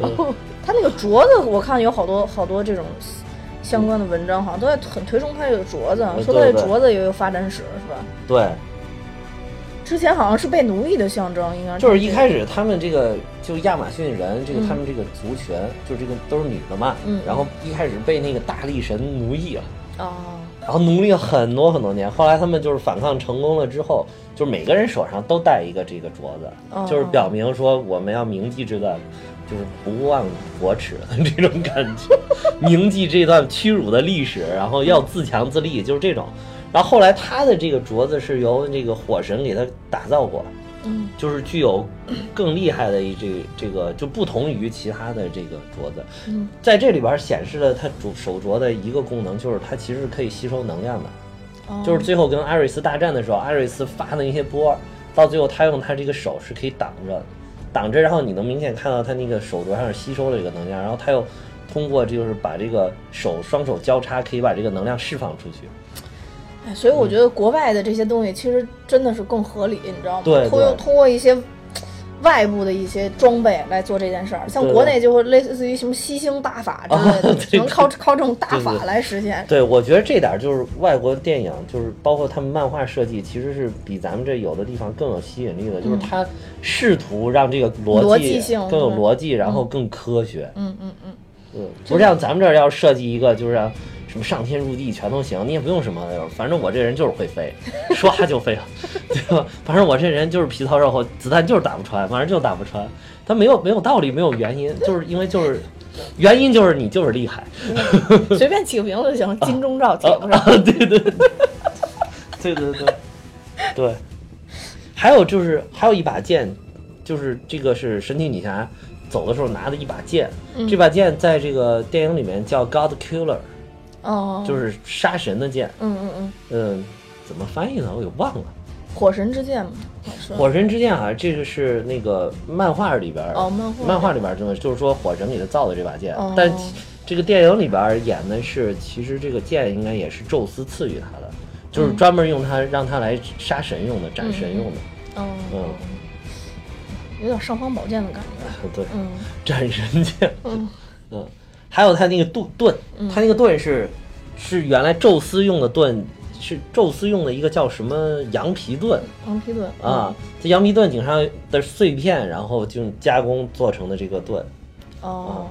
哦，他那个镯子，我看有好多好多这种相关的文章，好像都在很推崇他这个镯子，说他这对对镯子也有发展史，是吧？对，之前好像是被奴役的象征，应该就是一开始，他们这个就亚马逊人，这个他们这个族群，就这个都是女的嘛，嗯然后一开始被那个大力神奴役了。哦，然后努力了很多很多年，后来他们就是反抗成功了之后，就是每个人手上都戴一个这个镯子，哦就是表明说我们要铭记这段，就是不忘国耻的 这种感觉，铭记这段屈辱的历史，然后要自强自立，就是这种。然后后来他的这个镯子是由这个火神给他打造过，嗯就是具有更厉害的一这这个就不同于其他的这个镯子，嗯在这里边显示了它主手镯的一个功能，就是它其实可以吸收能量的。哦就是最后跟艾瑞斯大战的时候，艾瑞斯发的那些波，到最后他用他这个手是可以挡着，挡着，然后你能明显看到他那个手镯上是吸收了这个能量，然后他又通过就是把这个手双手交叉，可以把这个能量释放出去。哎，所以我觉得国外的这些东西其实真的是更合理，你知道吗？对通过通过一些外部的一些装备来做这件事儿，像国内就会类似于什么吸星大法之类的，啊只能靠靠这种大法来实现。对，我觉得这点就是外国电影，就是包括他们漫画设计，其实是比咱们这有的地方更有吸引力的，就是他试图让这个逻逻辑更有逻辑，然后更科学。嗯嗯嗯，嗯，不像咱们这儿要设计一个，就是让什么上天入地全都行，你也不用什么，反正我这人就是会飞，唰就飞了，对吧？反正我这人就是皮糙肉厚，子弹就是打不穿，反正就打不穿。他没有没有道理，没有原因，就是因为就是原因就是你就是厉害。随便起个名字就行，金钟罩起啊不上。啊，对对对，对对对对。还有就是还有一把剑，就是这个是神奇女侠走的时候拿的一把剑，这把剑在这个电影里面叫 God Killer，哦，就是杀神的剑。嗯嗯嗯，嗯，怎么翻译呢？我给忘了。火神之剑吗，火神之剑好啊，这个是那个漫画里边儿哦漫画漫画里边儿真的就是说火神给他造的这把剑，哦但这个电影里边演的是，其实这个剑应该也是宙斯赐予他的，就是专门用它让他来杀神用的，斩神用的。哦，嗯有点尚方宝剑的感觉。对，嗯 斩神剑，嗯嗯，还有他那个盾盾，他那个盾是是原来宙斯用的盾，是宙斯用的一个叫什么羊皮盾羊皮盾啊，这羊皮盾顶上的碎片，然后就加工做成的这个盾，哦，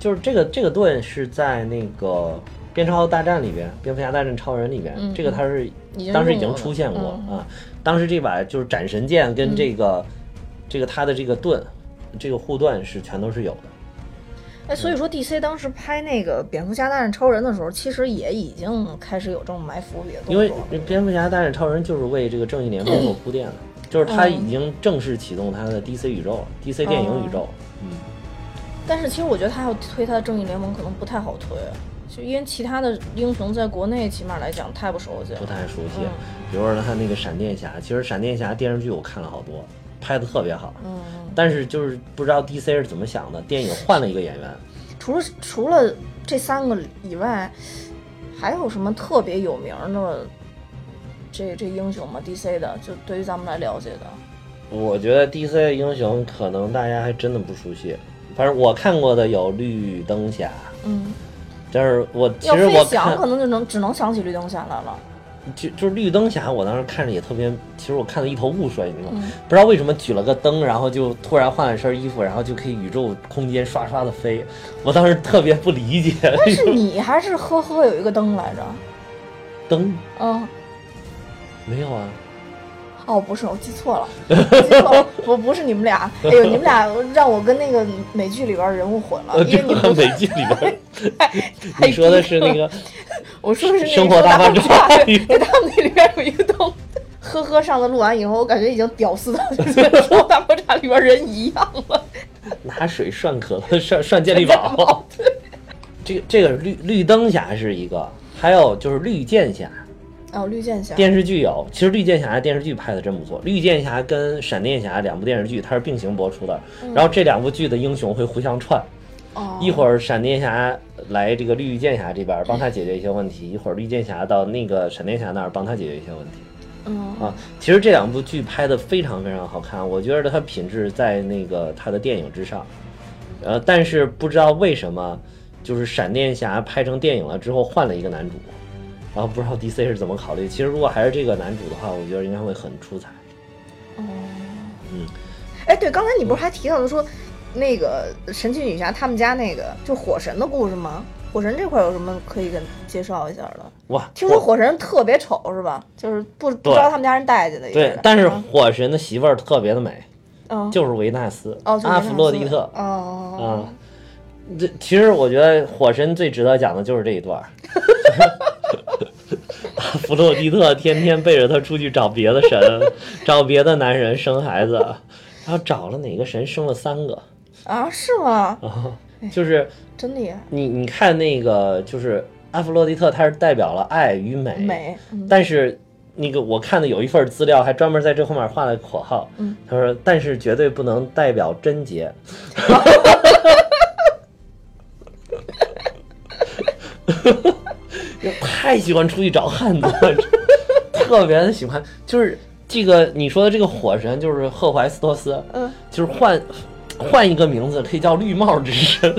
就是这个这个盾是在那个。边超大战里边，蝙蝠侠大战超人里边，嗯这个它是当时已经出现过、嗯。啊。当时这把就是斩神剑跟这个、这个它的这个盾，这个护盾是全都是有的。哎，所以说 DC 当时拍那个蝙蝠侠大战超人的时候，其实也已经开始有这种埋伏笔的动因为。蝙蝠侠大战超人就是为这个正义联盟做铺垫的，就是他嗯已经正式启动他的 DC 宇宙了，DC 电影宇宙。嗯，但是其实我觉得他要推他的正义联盟可能不太好推，就因为其他的英雄在国内起码来讲太不熟悉了。不太熟悉。嗯比如说他那个闪电侠，其实闪电侠电视剧我看了好多，拍的特别好。嗯，但是就是不知道 DC 是怎么想的，电影换了一个演员。除了除了这三个以外，还有什么特别有名的这这英雄吗？DC 的，就对于咱们来了解的。我觉得 DC 的英雄可能大家还真的不熟悉，反正我看过的有绿灯侠，嗯，但是我其要实我想，可能就能只能想起绿灯侠来了。就就是绿灯侠，我当时看着也特别，其实我看的一头雾水，你知道吗？嗯不知道为什么举了个灯，然后就突然换了身衣服，然后就可以宇宙空间刷刷的飞，我当时特别不理解。但是 你还是呵呵有一个灯来着。灯嗯，没有啊？哦，不是，我记错了，我记错了，不不是你们俩。哎呦，你们俩让我跟那个美剧里边人物混了，因为你们美剧里边，太 你说的是那个我说的是那个生活大爆炸对，他们那里边有一个灯。呵呵，上次录完以后，我感觉已经屌丝到跟《生活大爆炸》里边人一样了。拿水涮可乐、涮涮健力宝。这个这个绿绿灯侠是一个，还有就是绿箭侠，哦，绿箭侠。电视剧有，其实绿箭侠电视剧拍的真不错。绿箭侠跟闪电侠两部电视剧它是并行播出的，然后这两部剧的英雄会互相串，哦，一会儿闪电侠来这个绿箭侠这边帮他解决一些问题，一会儿绿箭侠到那个闪电侠那儿帮他解决一些问题。嗯啊，其实这两部剧拍的非常非常好看，我觉得它品质在那个它的电影之上。呃，但是不知道为什么，就是闪电侠拍成电影了之后换了一个男主，然后不知道 DC 是怎么考虑。其实如果还是这个男主的话，我觉得应该会很出彩。哦，嗯，哎，对，刚才你不是还提到的说，那个神奇女侠他们家那个就火神的故事吗？火神这块有什么可以跟介绍一下的？哇，听说火神特别丑是吧？就是不不知道他们家人带去的也对，但是火神的媳妇儿特别的美，嗯，就是维纳斯，哦，就阿弗洛狄特。哦，啊，这其实我觉得火神最值得讲的就是这一段 弗洛狄特天天背着他出去找别的神，找别的男人生孩子，然后找了哪个神生了三个啊，是吗？啊？就是真厉害，你你看那个，就是阿弗洛狄特，他是代表了爱与美，美，嗯但是那个我看的有一份资料，还专门在这后面画了个括号，嗯他说但是绝对不能代表贞洁。太喜欢出去找汉子了，特别的喜欢，就是这个你说的这个火神，就是赫淮斯托斯，嗯，就是换换一个名字可以叫绿帽之神，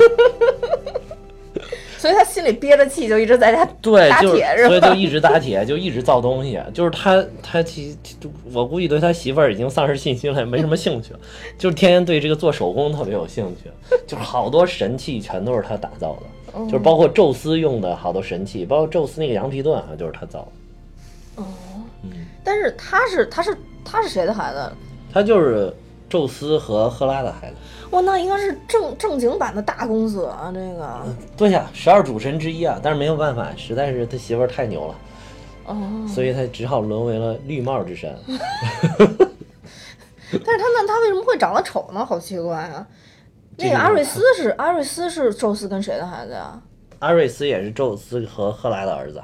所以他心里憋着气，就一直在家对，就是打铁是吧？所以就一直打铁，就一直造东西。就是他，他其其我估计对他媳妇儿已经丧失信心了，也没什么兴趣了，就是天天对这个做手工特别有兴趣，就是好多神器全都是他打造的，就是包括宙斯用的好多神器，包括宙斯那个羊皮盾啊，就是他造的。哦，但是他是他是他是谁的孩子？他就是宙斯和赫拉的孩子。哇，那应该是正正经版的大公子啊，这个。对呀，十二主神之一啊，但是没有办法，实在是他媳妇儿太牛了，哦，所以他只好沦为了绿帽之神。但是他那他为什么会长得丑呢？好奇怪啊！那个个阿瑞斯是阿瑞斯是宙斯跟谁的孩子呀？阿瑞斯也是宙斯和赫拉的儿子。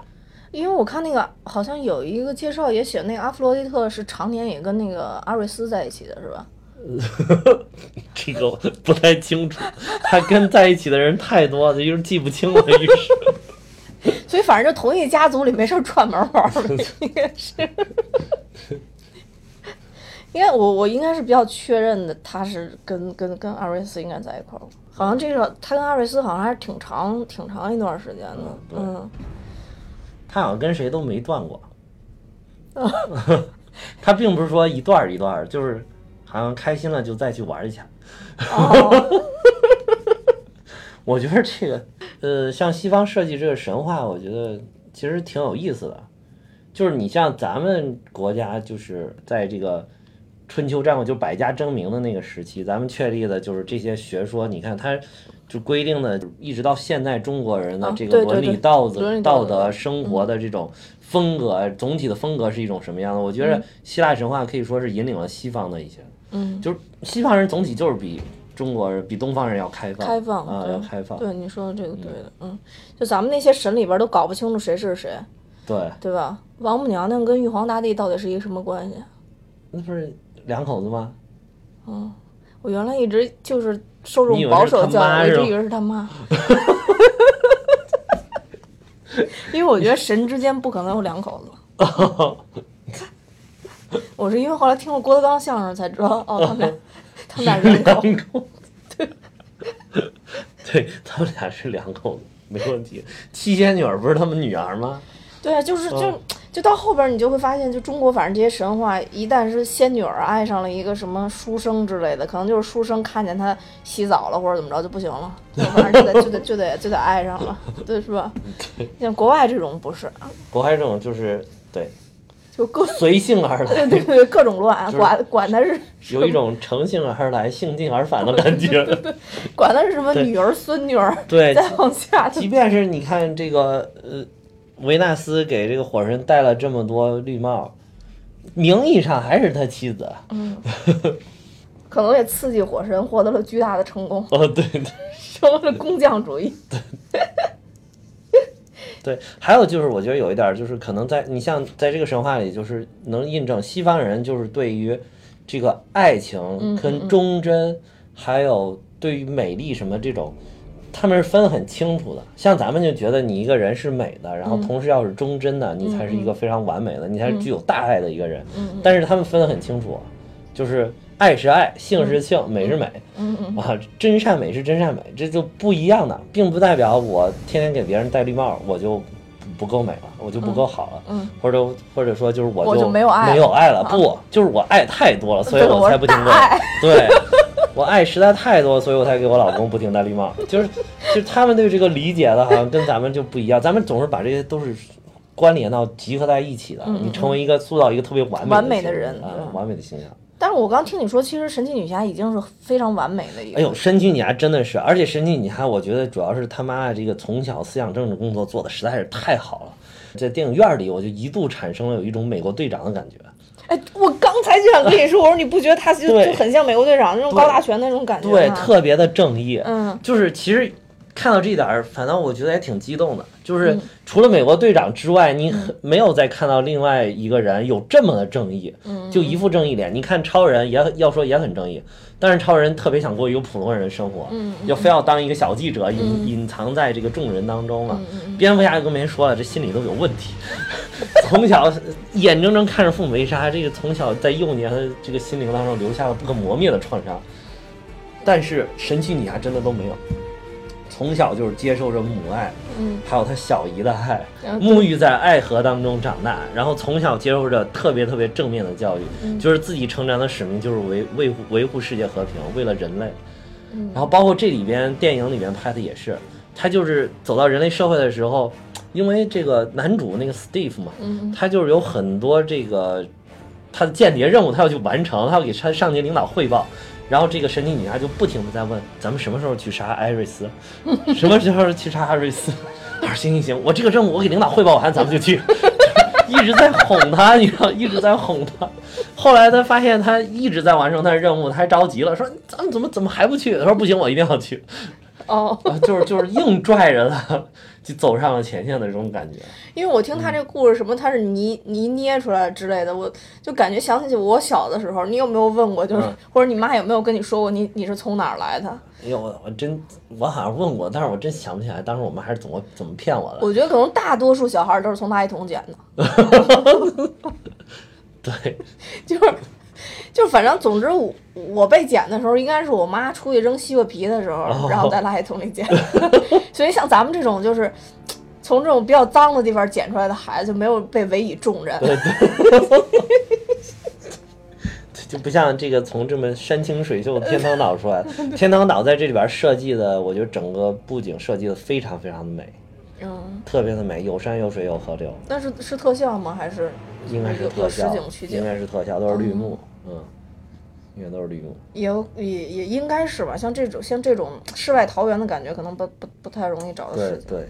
因为我看那个好像有一个介绍也写，那个阿弗洛狄特是常年也跟那个阿瑞斯在一起的，是吧？这个我不太清楚，他跟在一起的人太多了，就是记不清了。于是，所以反正就同一家族里没事儿串门玩应该是。应该我我应该是比较确认的，他是跟跟跟阿瑞斯应该在一块儿。好像这个他跟阿瑞斯好像还是挺长挺长一段时间的。嗯嗯，他好像跟谁都没断过。他并不是说一段儿一段儿，就是好像开心了就再去玩一下。哦，我觉得这个，呃，像西方设计这个神话，我觉得其实挺有意思的。就是你像咱们国家，就是在这个春秋战国，就百家争鸣的那个时期，咱们确立的就是这些学说。你看，它就规定的，一直到现在中国人的啊这个伦理道德、道德生活的这种风格，总体的风格是一种什么样的？我觉得希腊神话可以说是引领了西方的一些，嗯，就是西方人总体就是比中国人、比东方人要开放，开放啊，对要开放。对，你说的这个对的，嗯，就咱们那些神里边都搞不清楚谁是谁，对，对吧？王母娘娘跟玉皇大帝到底是一个什么关系？那不是两口子吗？嗯我原来一直就是受这种保守教育，我一直以为是他妈。因为我觉得神之间不可能有两口子。我是因为后来听了郭德纲相声才知道，哦，他们俩，他们俩是两口。子。对 他们俩是两口子，没问题。七仙女儿不是他们女儿吗？对啊，就是就嗯就到后边你就会发现，就中国反正这些神话，一旦是仙女儿爱上了一个什么书生之类的，可能就是书生看见她洗澡了或者怎么着就不行了，就反正就得就得就得就得爱上了，对是吧？像国外这种不是，国外这种就是对就各随性而来，对对对各种乱，管管他是有一种乘兴而来、兴尽而返的感觉。对管他是什么女儿孙女儿，对，再往下就即便是你看这个呃，维纳斯给这个火神戴了这么多绿帽，名义上还是他妻子。嗯 可能也刺激火神获得了巨大的成功，哦，对对。成了工匠主义。对，还有就是，我觉得有一点儿就是，可能在你像在这个神话里，就是能印证西方人就是对于这个爱情跟忠贞，还有对于美丽什么这种，他们是分得很清楚的。像咱们就觉得你一个人是美的，然后同时要是忠贞的，你才是一个非常完美的，你才是具有大爱的一个人。但是他们分得很清楚，就是爱是爱，性是性，美是美。嗯嗯，啊，真善美是真善美，这就不一样的，并不代表我天天给别人戴绿帽，我就不不够美了，我就不够好了，嗯。或者或者说就是我就没有爱了没有爱了，啊。不，就是我爱太多了，所以我才不停的大爱，对 我爱实在太多，所以我才给我老公不停戴绿帽，就是就是他们对这个理解的，好像跟咱们就不一样，咱们总是把这些都是。关联到集合在一起的，你成为一个塑造一个特别完美嗯完美的人，啊完美的形象。但是我刚听你说，其实神奇女侠已经是非常完美的一个。哎呦，神奇女侠真的是，而且神奇女侠，我觉得主要是他妈的这个从小思想政治工作做的实在是太好了。在电影院里，我就一度产生了有一种美国队长的感觉。哎，我刚才就想跟你说，我说你不觉得他就就很像美国队长那种高大全那种感觉吗？对，特别的正义。嗯，就是其实看到这一点儿，反倒我觉得也挺激动的。就是嗯除了美国队长之外，你很没有再看到另外一个人有这么的正义，嗯就一副正义脸。你看超人也要说也很正义，但是超人特别想过一个普通人的生活，嗯就非要当一个小记者，隐隐藏在这个众人当中嗯了。蝙蝠侠就更没说了，这心里都有问题。从小眼睁睁看着父母被杀，这个从小在幼年的这个心灵当中留下了不可磨灭的创伤。但是神奇女侠真的都没有，从小就是接受着母爱，嗯，还有他小姨的爱，嗯沐浴在爱河当中长大，然后从小接受着特别特别正面的教育，嗯就是自己成长的使命就是维维护维护世界和平，为了人类。嗯然后包括这里边电影里面拍的也是，他就是走到人类社会的时候，因为这个男主那个 Steve 嘛，嗯他就是有很多这个他的间谍任务，他要去完成，他要给他上级领导汇报。然后这个神奇女侠就不停的在问，咱们什么时候去杀艾瑞斯？什么时候去杀艾瑞斯？他说行行行，我这个任务我给领导汇报完，咱们就去。一直在哄他，你知道，一直在哄他。后来他发现他一直在完成他的任务，他还着急了，说咱们怎么怎么还不去？他说不行，我一定要去。哦，啊，就是就是硬拽着他就走上了前线的这种感觉。因为我听他这个故事，什么他是泥泥捏出来的之类的，我就感觉想起我小的时候，你有没有问过，就是、嗯或者你妈有没有跟你说过你你是从哪儿来的？哎呦，我我真我好像问过，但是我真想不起来当时我妈还是怎么怎么骗我的。我觉得可能大多数小孩儿都是从垃圾桶捡的，对，就是就反正总之我我被捡的时候，应该是我妈出去扔西瓜皮的时候，哦然后在垃圾桶里捡。所以像咱们这种就是从这种比较脏的地方捡出来的孩子，就没有被委以重任。对对，就不像这个从这么山清水秀的天堂岛出来的。天堂岛在这里边设计的，我觉得整个布景设计的非常非常的美，嗯，特别的美，有山有水有河流，但是是特效吗？还是应该是特效景取，景应？该是特效，都是绿幕，嗯，应该都是绿幕。也也也应该是吧。像这种像这种世外桃源的感觉，可能不不不太容易找到对。对，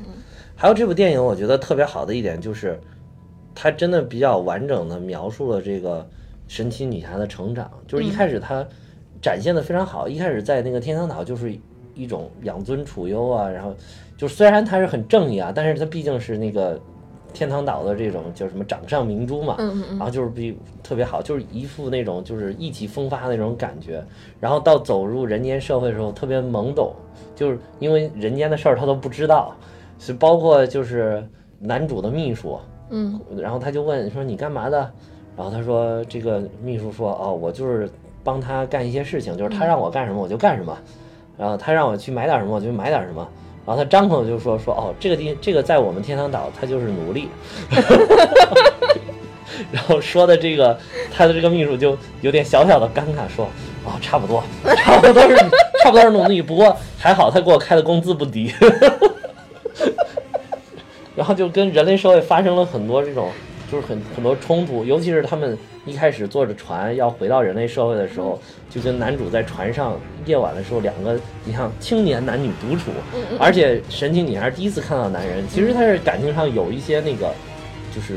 还有这部电影，我觉得特别好的一点就是，它真的比较完整的描述了这个神奇女侠的成长。就是一开始她展现的非常好，一开始在那个天堂岛就是一种养尊处优啊，然后就虽然她是很正义啊，但是她毕竟是那个天堂岛的这种叫什么掌上明珠嘛，嗯嗯嗯然后就是比特别好，就是一副那种就是意气风发的那种感觉。然后到走入人间社会的时候特别懵懂，就是因为人间的事儿他都不知道，是包括就是男主的秘书，嗯然后他就问说你干嘛的？然后他说这个秘书说哦我就是帮他干一些事情，就是他让我干什么我就干什么，然后他让我去买点什么我就买点什么。然后他张口就说说哦，这个地这个在我们天堂岛，他就是奴隶。然后说的这个他的这个秘书就有点小小的尴尬，说哦，差不多，差不多是差不多是奴隶，不过还好他给我开的工资不低。然后就跟人类社会发生了很多这种，就是很很多冲突，尤其是他们一开始坐着船要回到人类社会的时候，就跟男主在船上夜晚的时候，两个你像青年男女独处，而且神奇女孩第一次看到男人，其实他是感情上有一些那个，就是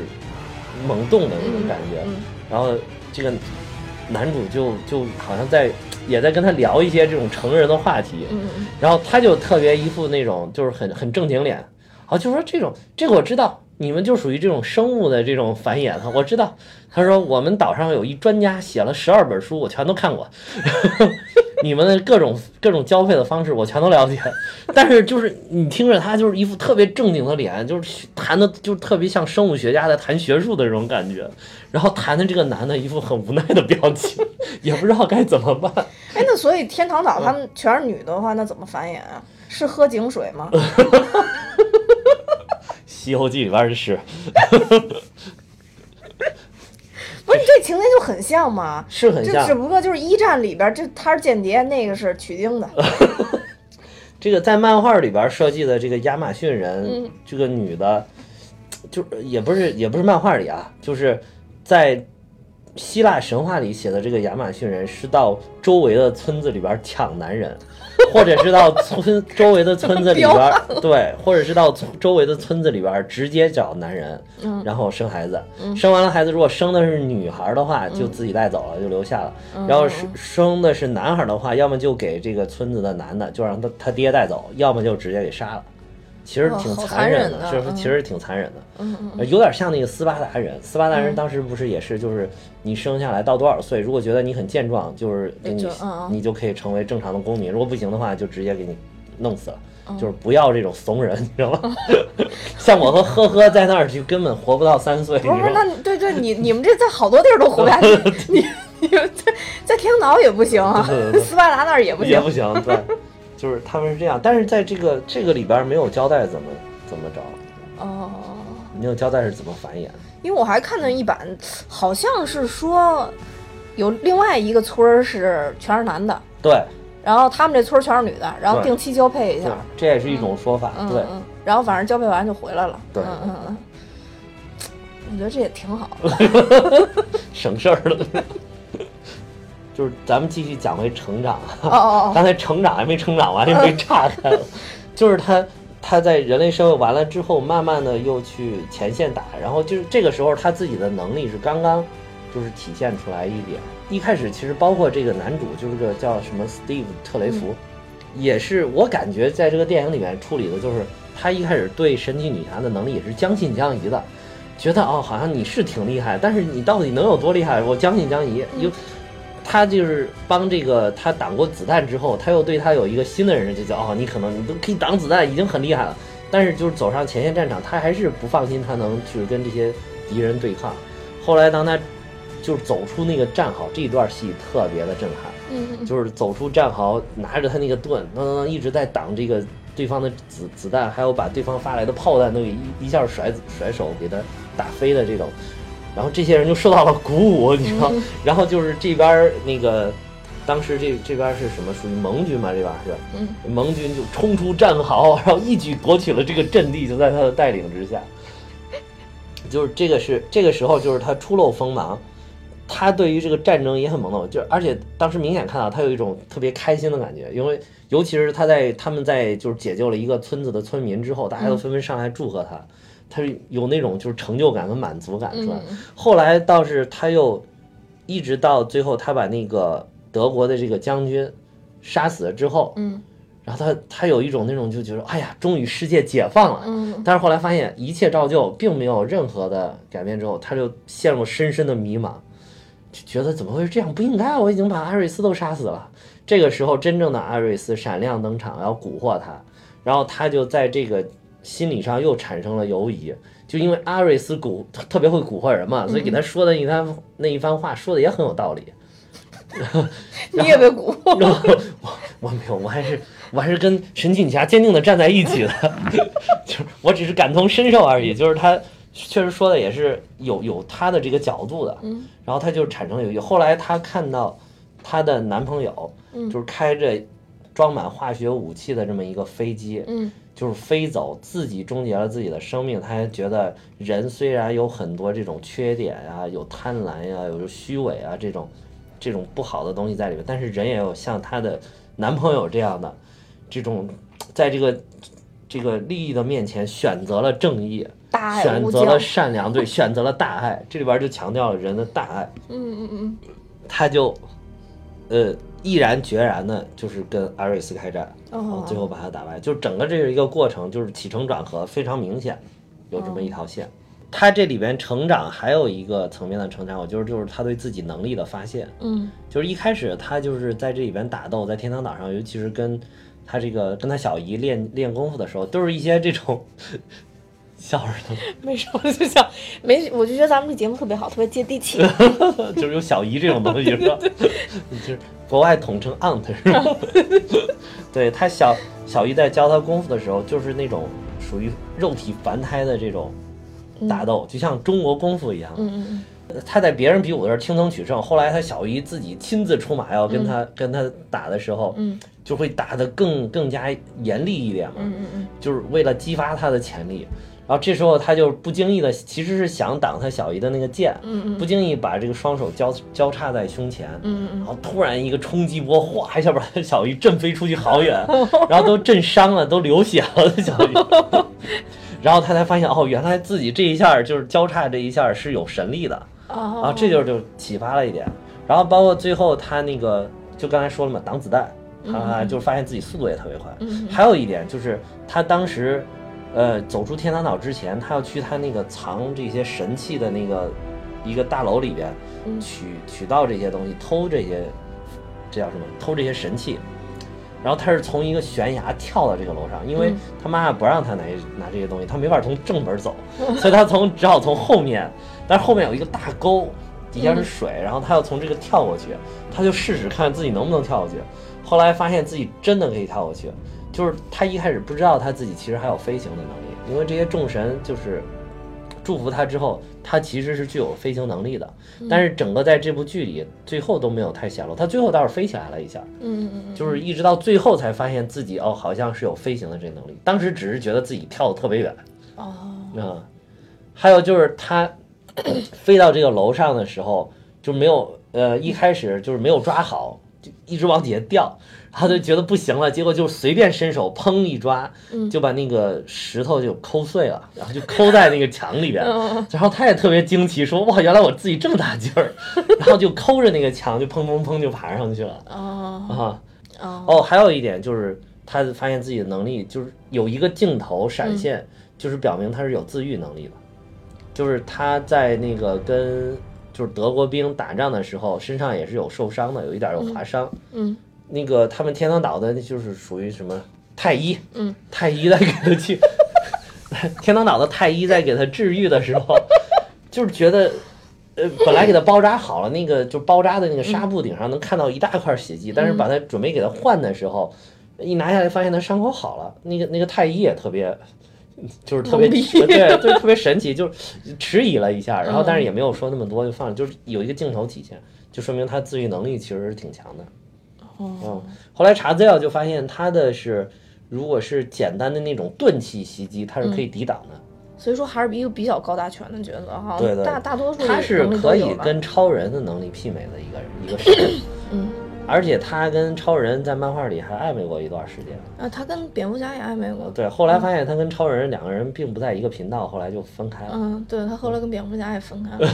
萌动的那种感觉，嗯。然后这个男主就就好像在也在跟他聊一些这种成人的话题，然后他就特别一副那种就是很很正经脸，好就说这种这个我知道，你们就属于这种生物的这种繁衍，我知道。他说我们岛上有一专家写了十二本书，我全都看过，你们的各种各种交配的方式我全都了解，但是就是你听着他就是一副特别正经的脸，就是谈的就特别像生物学家在谈学术的这种感觉，然后谈的这个男的一副很无奈的表情，也不知道该怎么办。哎，那所以天堂岛他们全是女的话，那怎么繁衍啊？是喝井水吗？《西游记》里边的诗 不是，这情节就很像嘛。是很像这只，不过就是一战里边，这他是间谍，那个是取经的。这个在漫画里边设计的这个亚马逊人，嗯这个女的，就也不是也不是漫画里啊，就是在希腊神话里写的这个亚马逊人是到周围的村子里边抢男人，或者是到村周围的村子里边，对，或者是到周围的村子里边直接找男人，嗯然后生孩子，生完了孩子如果生的是女孩的话，就自己带走了，就留下了。然后是生的是男孩的话，要么就给这个村子的男的，就让他他爹带走，要么就直接给杀了。其实挺残忍的，残忍的嗯是其实挺残忍的，嗯嗯呃有点像那个斯巴达人。斯巴达人当时不是也是，就是你生下来到多少岁，如果觉得你很健壮，就是给你你就可以成为正常的公民；如果不行的话，就直接给你弄死了。嗯就是不要这种怂人，你知道吗？像我和呵呵在那儿就根本活不到三岁，不是，那对对，你你们这在好多地儿都活不下去，你你们在在天堂岛也不行斯巴达那儿也不行。也不行，对，就是他们是这样，但是在这个这个里边没有交代怎么怎么着，哦，没有交代是怎么繁衍。因为我还看见一版，好像是说有另外一个村儿是全是男的，对然后他们这村儿全是女的，然后定期交配一下，，这也是一种说法，对。然后反正交配完就回来了。对嗯嗯嗯，我觉得这也挺好的。省事儿了。就是咱们继续讲回成长啊，哦哦哦，刚才成长还没成长完就被岔开了。就是他他在人类社会完了之后，慢慢的又去前线打，然后就是这个时候他自己的能力是刚刚就是体现出来一点。一开始其实包括这个男主，就是个叫什么 Steve 特雷弗，也是我感觉在这个电影里面处理的就是他一开始对神奇女侠的能力也是将信将疑的。觉得哦，好像你是挺厉害，但是你到底能有多厉害？我将信将疑。有他就是帮这个他挡过子弹之后，他又对他有一个新的认识，就叫哦，你可能你都可以挡子弹，已经很厉害了。但是就是走上前线战场，他还是不放心他能去跟这些敌人对抗。后来当他就是走出那个战壕这一段戏特别的震撼，嗯就是走出战壕，拿着他那个盾，噔噔噔一直在挡这个对方的子子弹，还有把对方发来的炮弹都给一一下甩甩手给他打飞的这种，然后这些人就受到了鼓舞，你知道，然后就是这边儿那个。当时这这边是什么？属于盟军嘛？这边是，嗯，盟军就冲出战壕，然后一举夺取了这个阵地，就在他的带领之下。就是这个是这个时候，就是他初露锋芒，他对于这个战争也很懵懂，就而且当时明显看到他有一种特别开心的感觉，因为尤其是他在他们在就是解救了一个村子的村民之后，大家都纷纷上来祝贺他，他是有那种就是成就感和满足感出来。后来倒是他又一直到最后，他把那个德国的这个将军杀死了之后，嗯然后他他有一种那种就觉得，哎呀，终于世界解放了。嗯但是后来发现一切照旧，并没有任何的改变。之后，他就陷入深深的迷茫，就觉得怎么会是这样？不应该，我已经把阿瑞斯都杀死了。这个时候，真正的阿瑞斯闪亮登场，要蛊惑他，然后他就在这个心理上又产生了犹疑。就因为阿瑞斯蛊特别会蛊惑人嘛，所以给他说的一番、那一番话说的也很有道理。你也被蛊惑，然后我我没有，我还是我还是跟神奇女侠坚定的站在一起的，就是我只是感同身受而已。就是他确实说的也是有有他的这个角度的，嗯然后他就产生了犹豫。后来他看到她的男朋友，嗯就是开着装满化学武器的这么一个飞机，嗯就是飞走，自己终结了自己的生命。他还觉得人虽然有很多这种缺点啊，有贪婪呀、有虚伪啊这种这种不好的东西在里面，但是人也有像她的男朋友这样的这种，在这个这个利益的面前选择了正义，大爱选择了，善良，对，选择了大爱。这里边就强调了人的大爱。嗯嗯嗯他就呃毅然决然的，就是跟阿瑞斯开战，哦然后最后把他打败。就是整个这是一个过程，就是起承转合非常明显，有这么一条线。他这里边成长还有一个层面的成长，我觉得就是他对自己能力的发现。嗯就是一开始他就是在这里边打斗，在天堂岛上，尤其是跟他这个跟他小姨练练功夫的时候，都是一些这种 笑什么嗯，没事，我，就想没，我就觉得咱们这节目特别好，特别接地气。就是有小姨这种东西是吧？就是国外统称 aunt 是吧？对他小小姨在教他功夫的时候，就是那种属于肉体凡胎的这种打斗，就像中国功夫一样。嗯嗯他在别人比武的时候轻松取胜，后来他小姨自己亲自出马要跟他、跟他打的时候，嗯就会打得更更加严厉一点嘛。嗯嗯嗯就是为了激发他的潜力。然后这时候他就不经意的，其实是想挡他小姨的那个剑，嗯不经意把这个双手交交叉在胸前，嗯嗯然后突然一个冲击波，哗一下把他小姨震飞出去好远，然后都震伤了，都流血了小姨。然后他才发现，哦，原来自己这一下就是交叉这一下是有神力的，啊啊，这就就启发了一点。然后包括最后他那个，就刚才说了嘛，挡子弹，啊，就发现自己速度也特别快。嗯还有一点就是他当时，呃，走出天堂岛之前，他要去他那个藏这些神器的那个一个大楼里边嗯取取到这些东西，偷这些，这叫什么？偷这些神器。然后他是从一个悬崖跳到这个楼上，因为嗯他妈妈不让他拿拿这些东西，他没法从正门走，所以他从只好从后面，但是后面有一个大沟，底下是水，然后他要从这个跳过去，他就试试看自己能不能跳过去。后来发现自己真的可以跳过去，就是他一开始不知道他自己其实还有飞行的能力，因为这些众神就是祝福他之后，他其实是具有飞行能力的。但是整个在这部剧里，最后都没有太显露。他最后倒是飞起来了一下，嗯嗯嗯就是一直到最后才发现自己哦，好像是有飞行的这个能力。当时只是觉得自己跳得特别远，哦嗯，还有就是他 飞到这个楼上的时候，就没有呃一开始就是没有抓好，就一直往底下掉，然后就觉得不行了，结果就随便伸手砰一抓，就把那个石头就抠碎了，然后就抠在那个墙里边，然后他也特别惊奇，说哇原来我自己这么大劲儿，然后就抠着那个墙就砰砰砰就爬上去了。哦。啊。哦。哦，还有一点就是他发现自己的能力，就是有一个镜头闪现，就是表明他是有自愈能力的。就是他在那个跟就是德国兵打仗的时候，身上也是有受伤的，有一点有划伤。嗯那个他们天堂岛的，就是属于什么太医，嗯，太医在给他去 天堂岛的太医在给他治愈的时候，就是觉得呃，本来给他包扎好了，那个就包扎的那个纱布顶上能看到一大块血迹，但是把他准备给他换的时候，一拿下来发现他伤口好了，那个那个太医也特别。就是特别 对，就是特别神奇，就是迟疑了一下，然后嗯但是也没有说那么多，就放，就是有一个镜头体现，就说明他自愈能力其实是挺强的。哦，嗯，后来查资料就发现他的是，如果是简单的那种钝器袭击，他是可以抵挡的。所以说还是一个比较高大全的角色哈，对对大大多数他是可以跟超人的能力媲美的一个人一个神，嗯，而且他跟超人在漫画里还暧昧过一段时间。啊，他跟蝙蝠侠也暧昧过，对，后来发现他跟超人两个人并不在一个频道，后来就分开了。嗯，对他后来跟蝙蝠侠也分开了，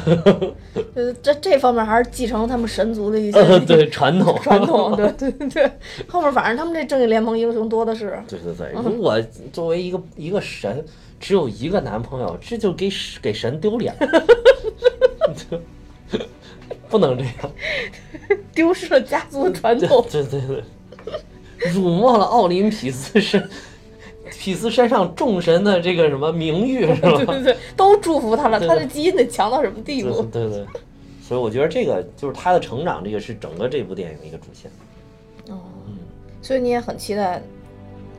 就是这这方面还是继承了他们神族的一些呃，对，传统。传统，对对对，后面反正他们这正义联盟英雄多的是，对对对，嗯。如果作为一个一个神，只有一个男朋友，这就给给神丢脸，不能这样。丢失了家族的传统。对对对，辱没了奥林匹斯是，匹斯山上众神的这个什么名誉是吧？对对对，都祝福他了，他的基因得强到什么地步？对对，所以我觉得这个就是他的成长，这个是整个这部电影的一个主线。哦，所以你也很期待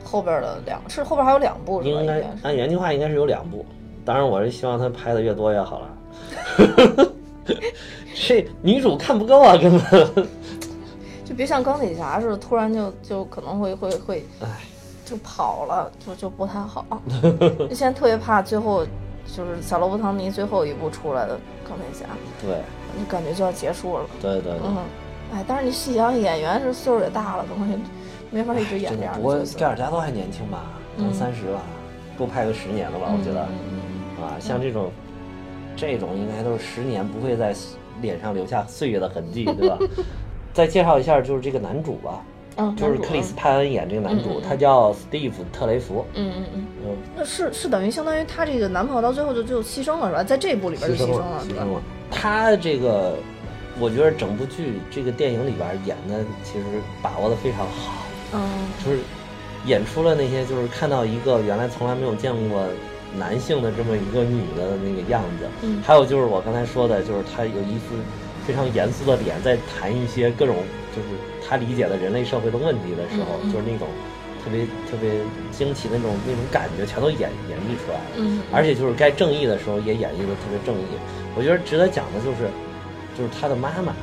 后边的两，是后边还有两部是吧？应该是按原计划应该是有两部，当然我是希望他拍的越多越好了。这女主看不够啊，根本。就别像钢铁侠似的，突然就就可能会会会哎，就跑了，就就不太好。就现在特别怕最后就是小罗伯·唐尼最后一部出来的钢铁侠，对就感觉就要结束了。对对对。嗯，哎，但是你细想，演员是岁数也大了，可能也没法一直演这样的，不过。盖尔加多还年轻吧，刚嗯三十吧，多拍个十年了吧，我觉得，嗯啊，像这种，这种应该都是十年不会在脸上留下岁月的痕迹，对吧？再介绍一下，就是这个男主吧，嗯，就是克里斯派恩演这个男主，他叫斯蒂夫特雷弗，嗯嗯嗯，嗯，那是是等于相当于他这个男朋友到最后就就牺牲了是吧？在这部里边就牺牲了？牺牲了。他这个，我觉得整部剧这个电影里边演的其实把握的非常好，嗯就是演出了那些就是看到一个原来从来没有见过男性的这么一个女的那个样子，嗯还有就是我刚才说的，就是他有一副非常严肃的脸，在谈一些各种就是他理解的人类社会的问题的时候，就是那种特别特别惊奇的那种那种感觉，全都演演绎出来了。嗯，而且就是该正义的时候也演绎的特别正义。我觉得值得讲的就是，就是他的妈妈，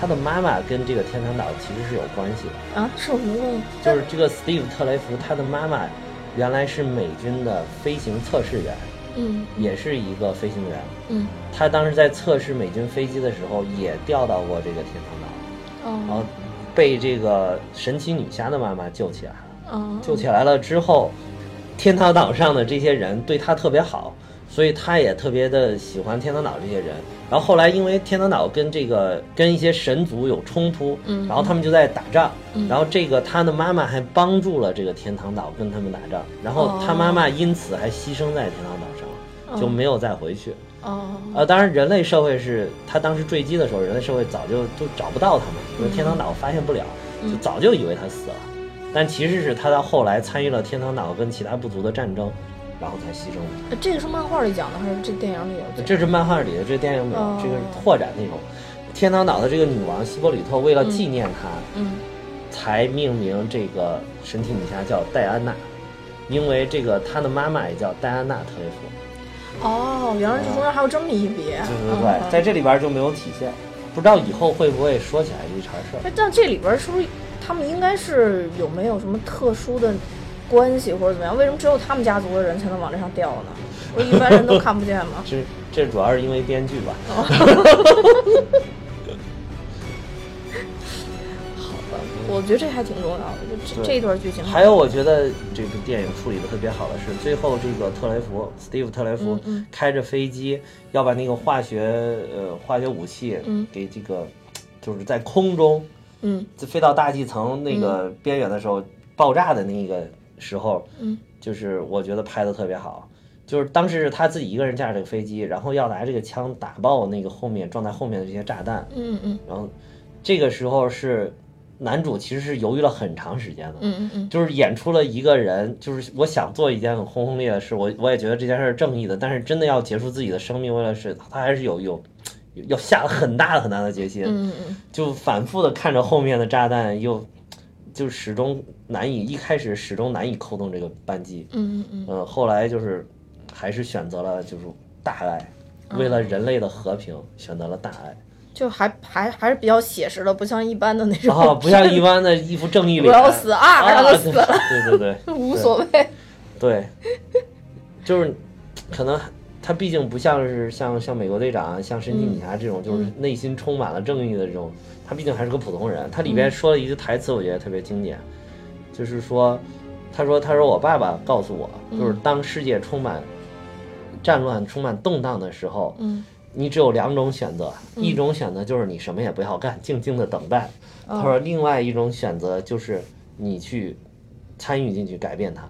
他的妈妈跟这个天堂岛其实是有关系的。啊是有什么问题？就是这个 Steve 特雷弗，他的妈妈原来是美军的飞行测试员，嗯也是一个飞行员。嗯他当时在测试美军飞机的时候，也掉到过这个天堂岛，然后哦被这个神奇女侠的妈妈救起来了。哦救起来了之后，天堂岛上的这些人对他特别好，所以他也特别的喜欢天堂岛这些人。然后后来因为天堂岛跟这个跟一些神族有冲突，嗯。然后他们就在打仗，嗯。然后这个他的妈妈还帮助了这个天堂岛跟他们打仗，然后他妈妈因此还牺牲在天堂岛上，就没有再回去。哦。呃，当然，人类社会是他当时坠机的时候，人类社会早就都找不到他们，因为天堂岛发现不了，就早就以为他死了。但其实是他到后来参与了天堂岛跟其他部族的战争，然后才牺牲的。呃这个是漫画里讲的还是这电影里有讲？这是漫画里的，这电影里哦这个是拓展内容。天堂岛的这个女王希波里特为了纪念她，嗯才命名这个神奇女侠叫戴安娜，因为这个她的妈妈也叫戴安娜特雷弗。哦，原来这中间还有这么一别。对对嗯对，在这里边就没有体现，不知道以后会不会说起来这一茬事儿。哎，但这里边是不是他们应该是有没有什么特殊的关系或者怎么样？为什么只有他们家族的人才能往这上吊呢？不是一般人都看不见吗？这这主要是因为编剧吧。好吧，我觉得这还挺重要的，就这这一段剧情。还有，我觉得这部电影处理的特别好的是，最后这个特雷弗，Steve 特雷弗开着飞机要把那个化学呃化学武器嗯给这个，就是在空中嗯就飞到大气层那个边缘的时候爆炸的那个时候，嗯，就是我觉得拍的特别好。就是当时是他自己一个人驾着这个飞机，然后要拿这个枪打爆那个后面撞在后面的这些炸弹，嗯嗯。然后这个时候是男主其实是犹豫了很长时间的，嗯嗯嗯。就是演出了一个人，就是我想做一件很轰轰烈烈的事，我我也觉得这件事是正义的，但是真的要结束自己的生命，为了是他还是有有要下了很大的很大的决心，嗯嗯就反复的看着后面的炸弹，又就始终难以一开始始终难以扣动这个扳机，嗯嗯呃，后来就是还是选择了就是大爱，为了人类的和平选择了大爱。就还还还是比较写实的，不像一般的那种。啊，不像一般的 一副正义脸，我要死啊啊，然后死了对对 对无所谓。对，就是可能他毕竟不像是像像美国队长、啊像神奇女侠这种，就是内心充满了正义的这种，他毕竟还是个普通人。他里边说了一句台词，我觉得特别经典，就是说，他说他说我爸爸告诉我，就是当世界充满战乱、充满动荡的时候，嗯你只有两种选择，一种选择就是你什么也不要干，静静的等待。哦他说，另外一种选择就是你去参与进去改变它。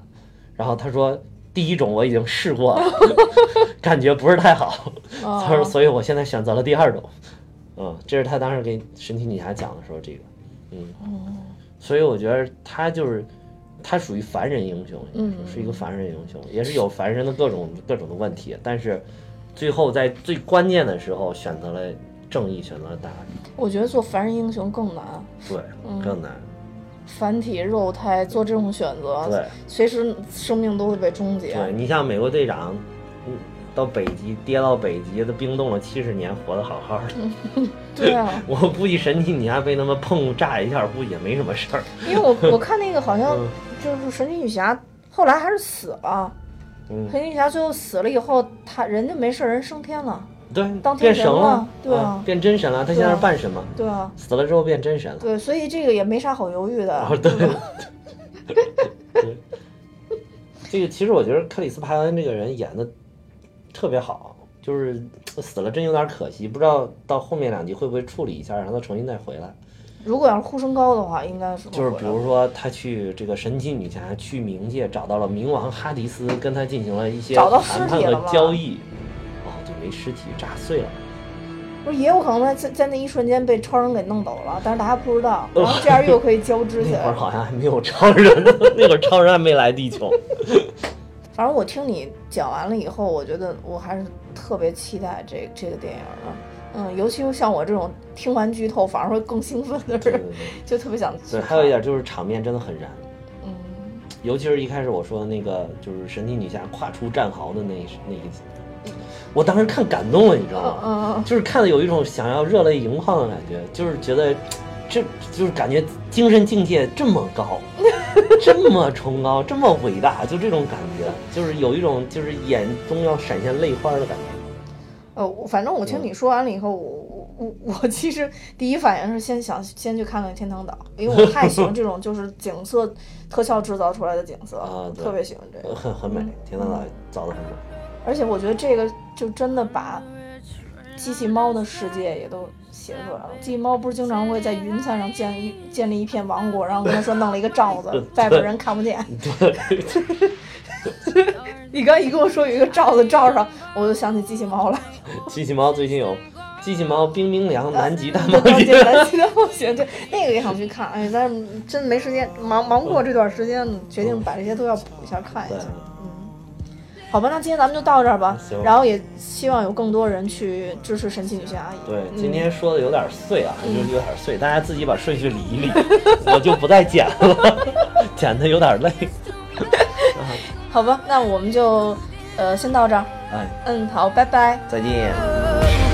然后他说，第一种我已经试过了，感觉不是太好。哦 他说，所以我现在选择了第二种。嗯，这是他当时给神奇女侠讲的时候，这个，嗯，所以我觉得他就是他属于凡人英雄，嗯。是一个凡人英雄，也是有凡人的各种 各种的问题，但是最后在最关键的时候选择了正义，选择了大爱，我觉得做凡人英雄更难，对，更难，凡体肉胎做这种选择，对。随时生命都会被终结。对你像美国队长，嗯，到北极跌到北极，都冰冻了七十年，活得好好的。对啊，我估计神奇女侠被他们碰炸一下，估计也没什么事儿。因为我 我看那个好像嗯就是神奇女侠后来还是死了。嗯神奇女侠最后死了以后，她人家没事，人升天了。对，当天变神了对啊变真神了。他现在是半神嘛，对啊，死了之后变真神了。对，所以这个也没啥好犹豫的。哦，对吧 对，这个其实我觉得克里斯·派恩这个人演的特别好，就是死了真有点可惜，不知道到后面两集会不会处理一下，让他重新再回来。如果要是呼声高的话，应该是就是比如说，他去这个神奇女侠去冥界找到了冥王哈迪斯，跟他进行了一些谈判和交易。哦，就，没尸体，炸碎了。不是也有可能在在在那一瞬间被超人给弄走了，但是大家不知道，哦然后这样又可以交织起 那会儿来。好像还没有超人，那会儿超人还没来地球。反正我听你讲完了以后，我觉得我还是特别期待这这个电影的。嗯，尤其是像我这种听完剧透反而会更兴奋的人，就特别想对，还有一点就是场面真的很燃，嗯，尤其是一开始我说的那个，就是神奇女侠跨出战壕的那一那一集，我当时看感动了，你知道吗？嗯嗯就是看的有一种想要热泪盈眶的感觉，就是觉得，这就是感觉精神境界这么高，这么崇高，这么伟大，就这种感觉，就是有一种就是眼中要闪现泪花的感觉。呃，我反正我听你说完了以后，我我我我其实第一反应是先想先去看看天堂岛，因为我太喜欢这种就是景色特效制造出来的景色，啊特别喜欢这个。很很美，天堂岛造的很美。而且我觉得这个就真的把机器猫的世界也都写出来了。机器猫不是经常会在云彩上建一建立一片王国，然后跟他说弄了一个罩子，外边人看不见。你刚一跟我说有一个罩子罩上，我就想起机器猫了。机器猫最近有机器猫冰冰凉南极大冒险，对，大冒险，对那个也想去看，哎，但是真没时间，忙忙过这段时间，决定把这些都要补一下看一下。嗯，好吧，那今天咱们就到这儿吧行。然后也希望有更多人去支持神奇女侠阿姨。对，嗯今天说的有点碎啊，就是有点碎，大家自己把顺序理一理，我就不再剪了，剪的有点累。好吧，那我们就呃先到这儿。哎，嗯，好，拜拜。再见。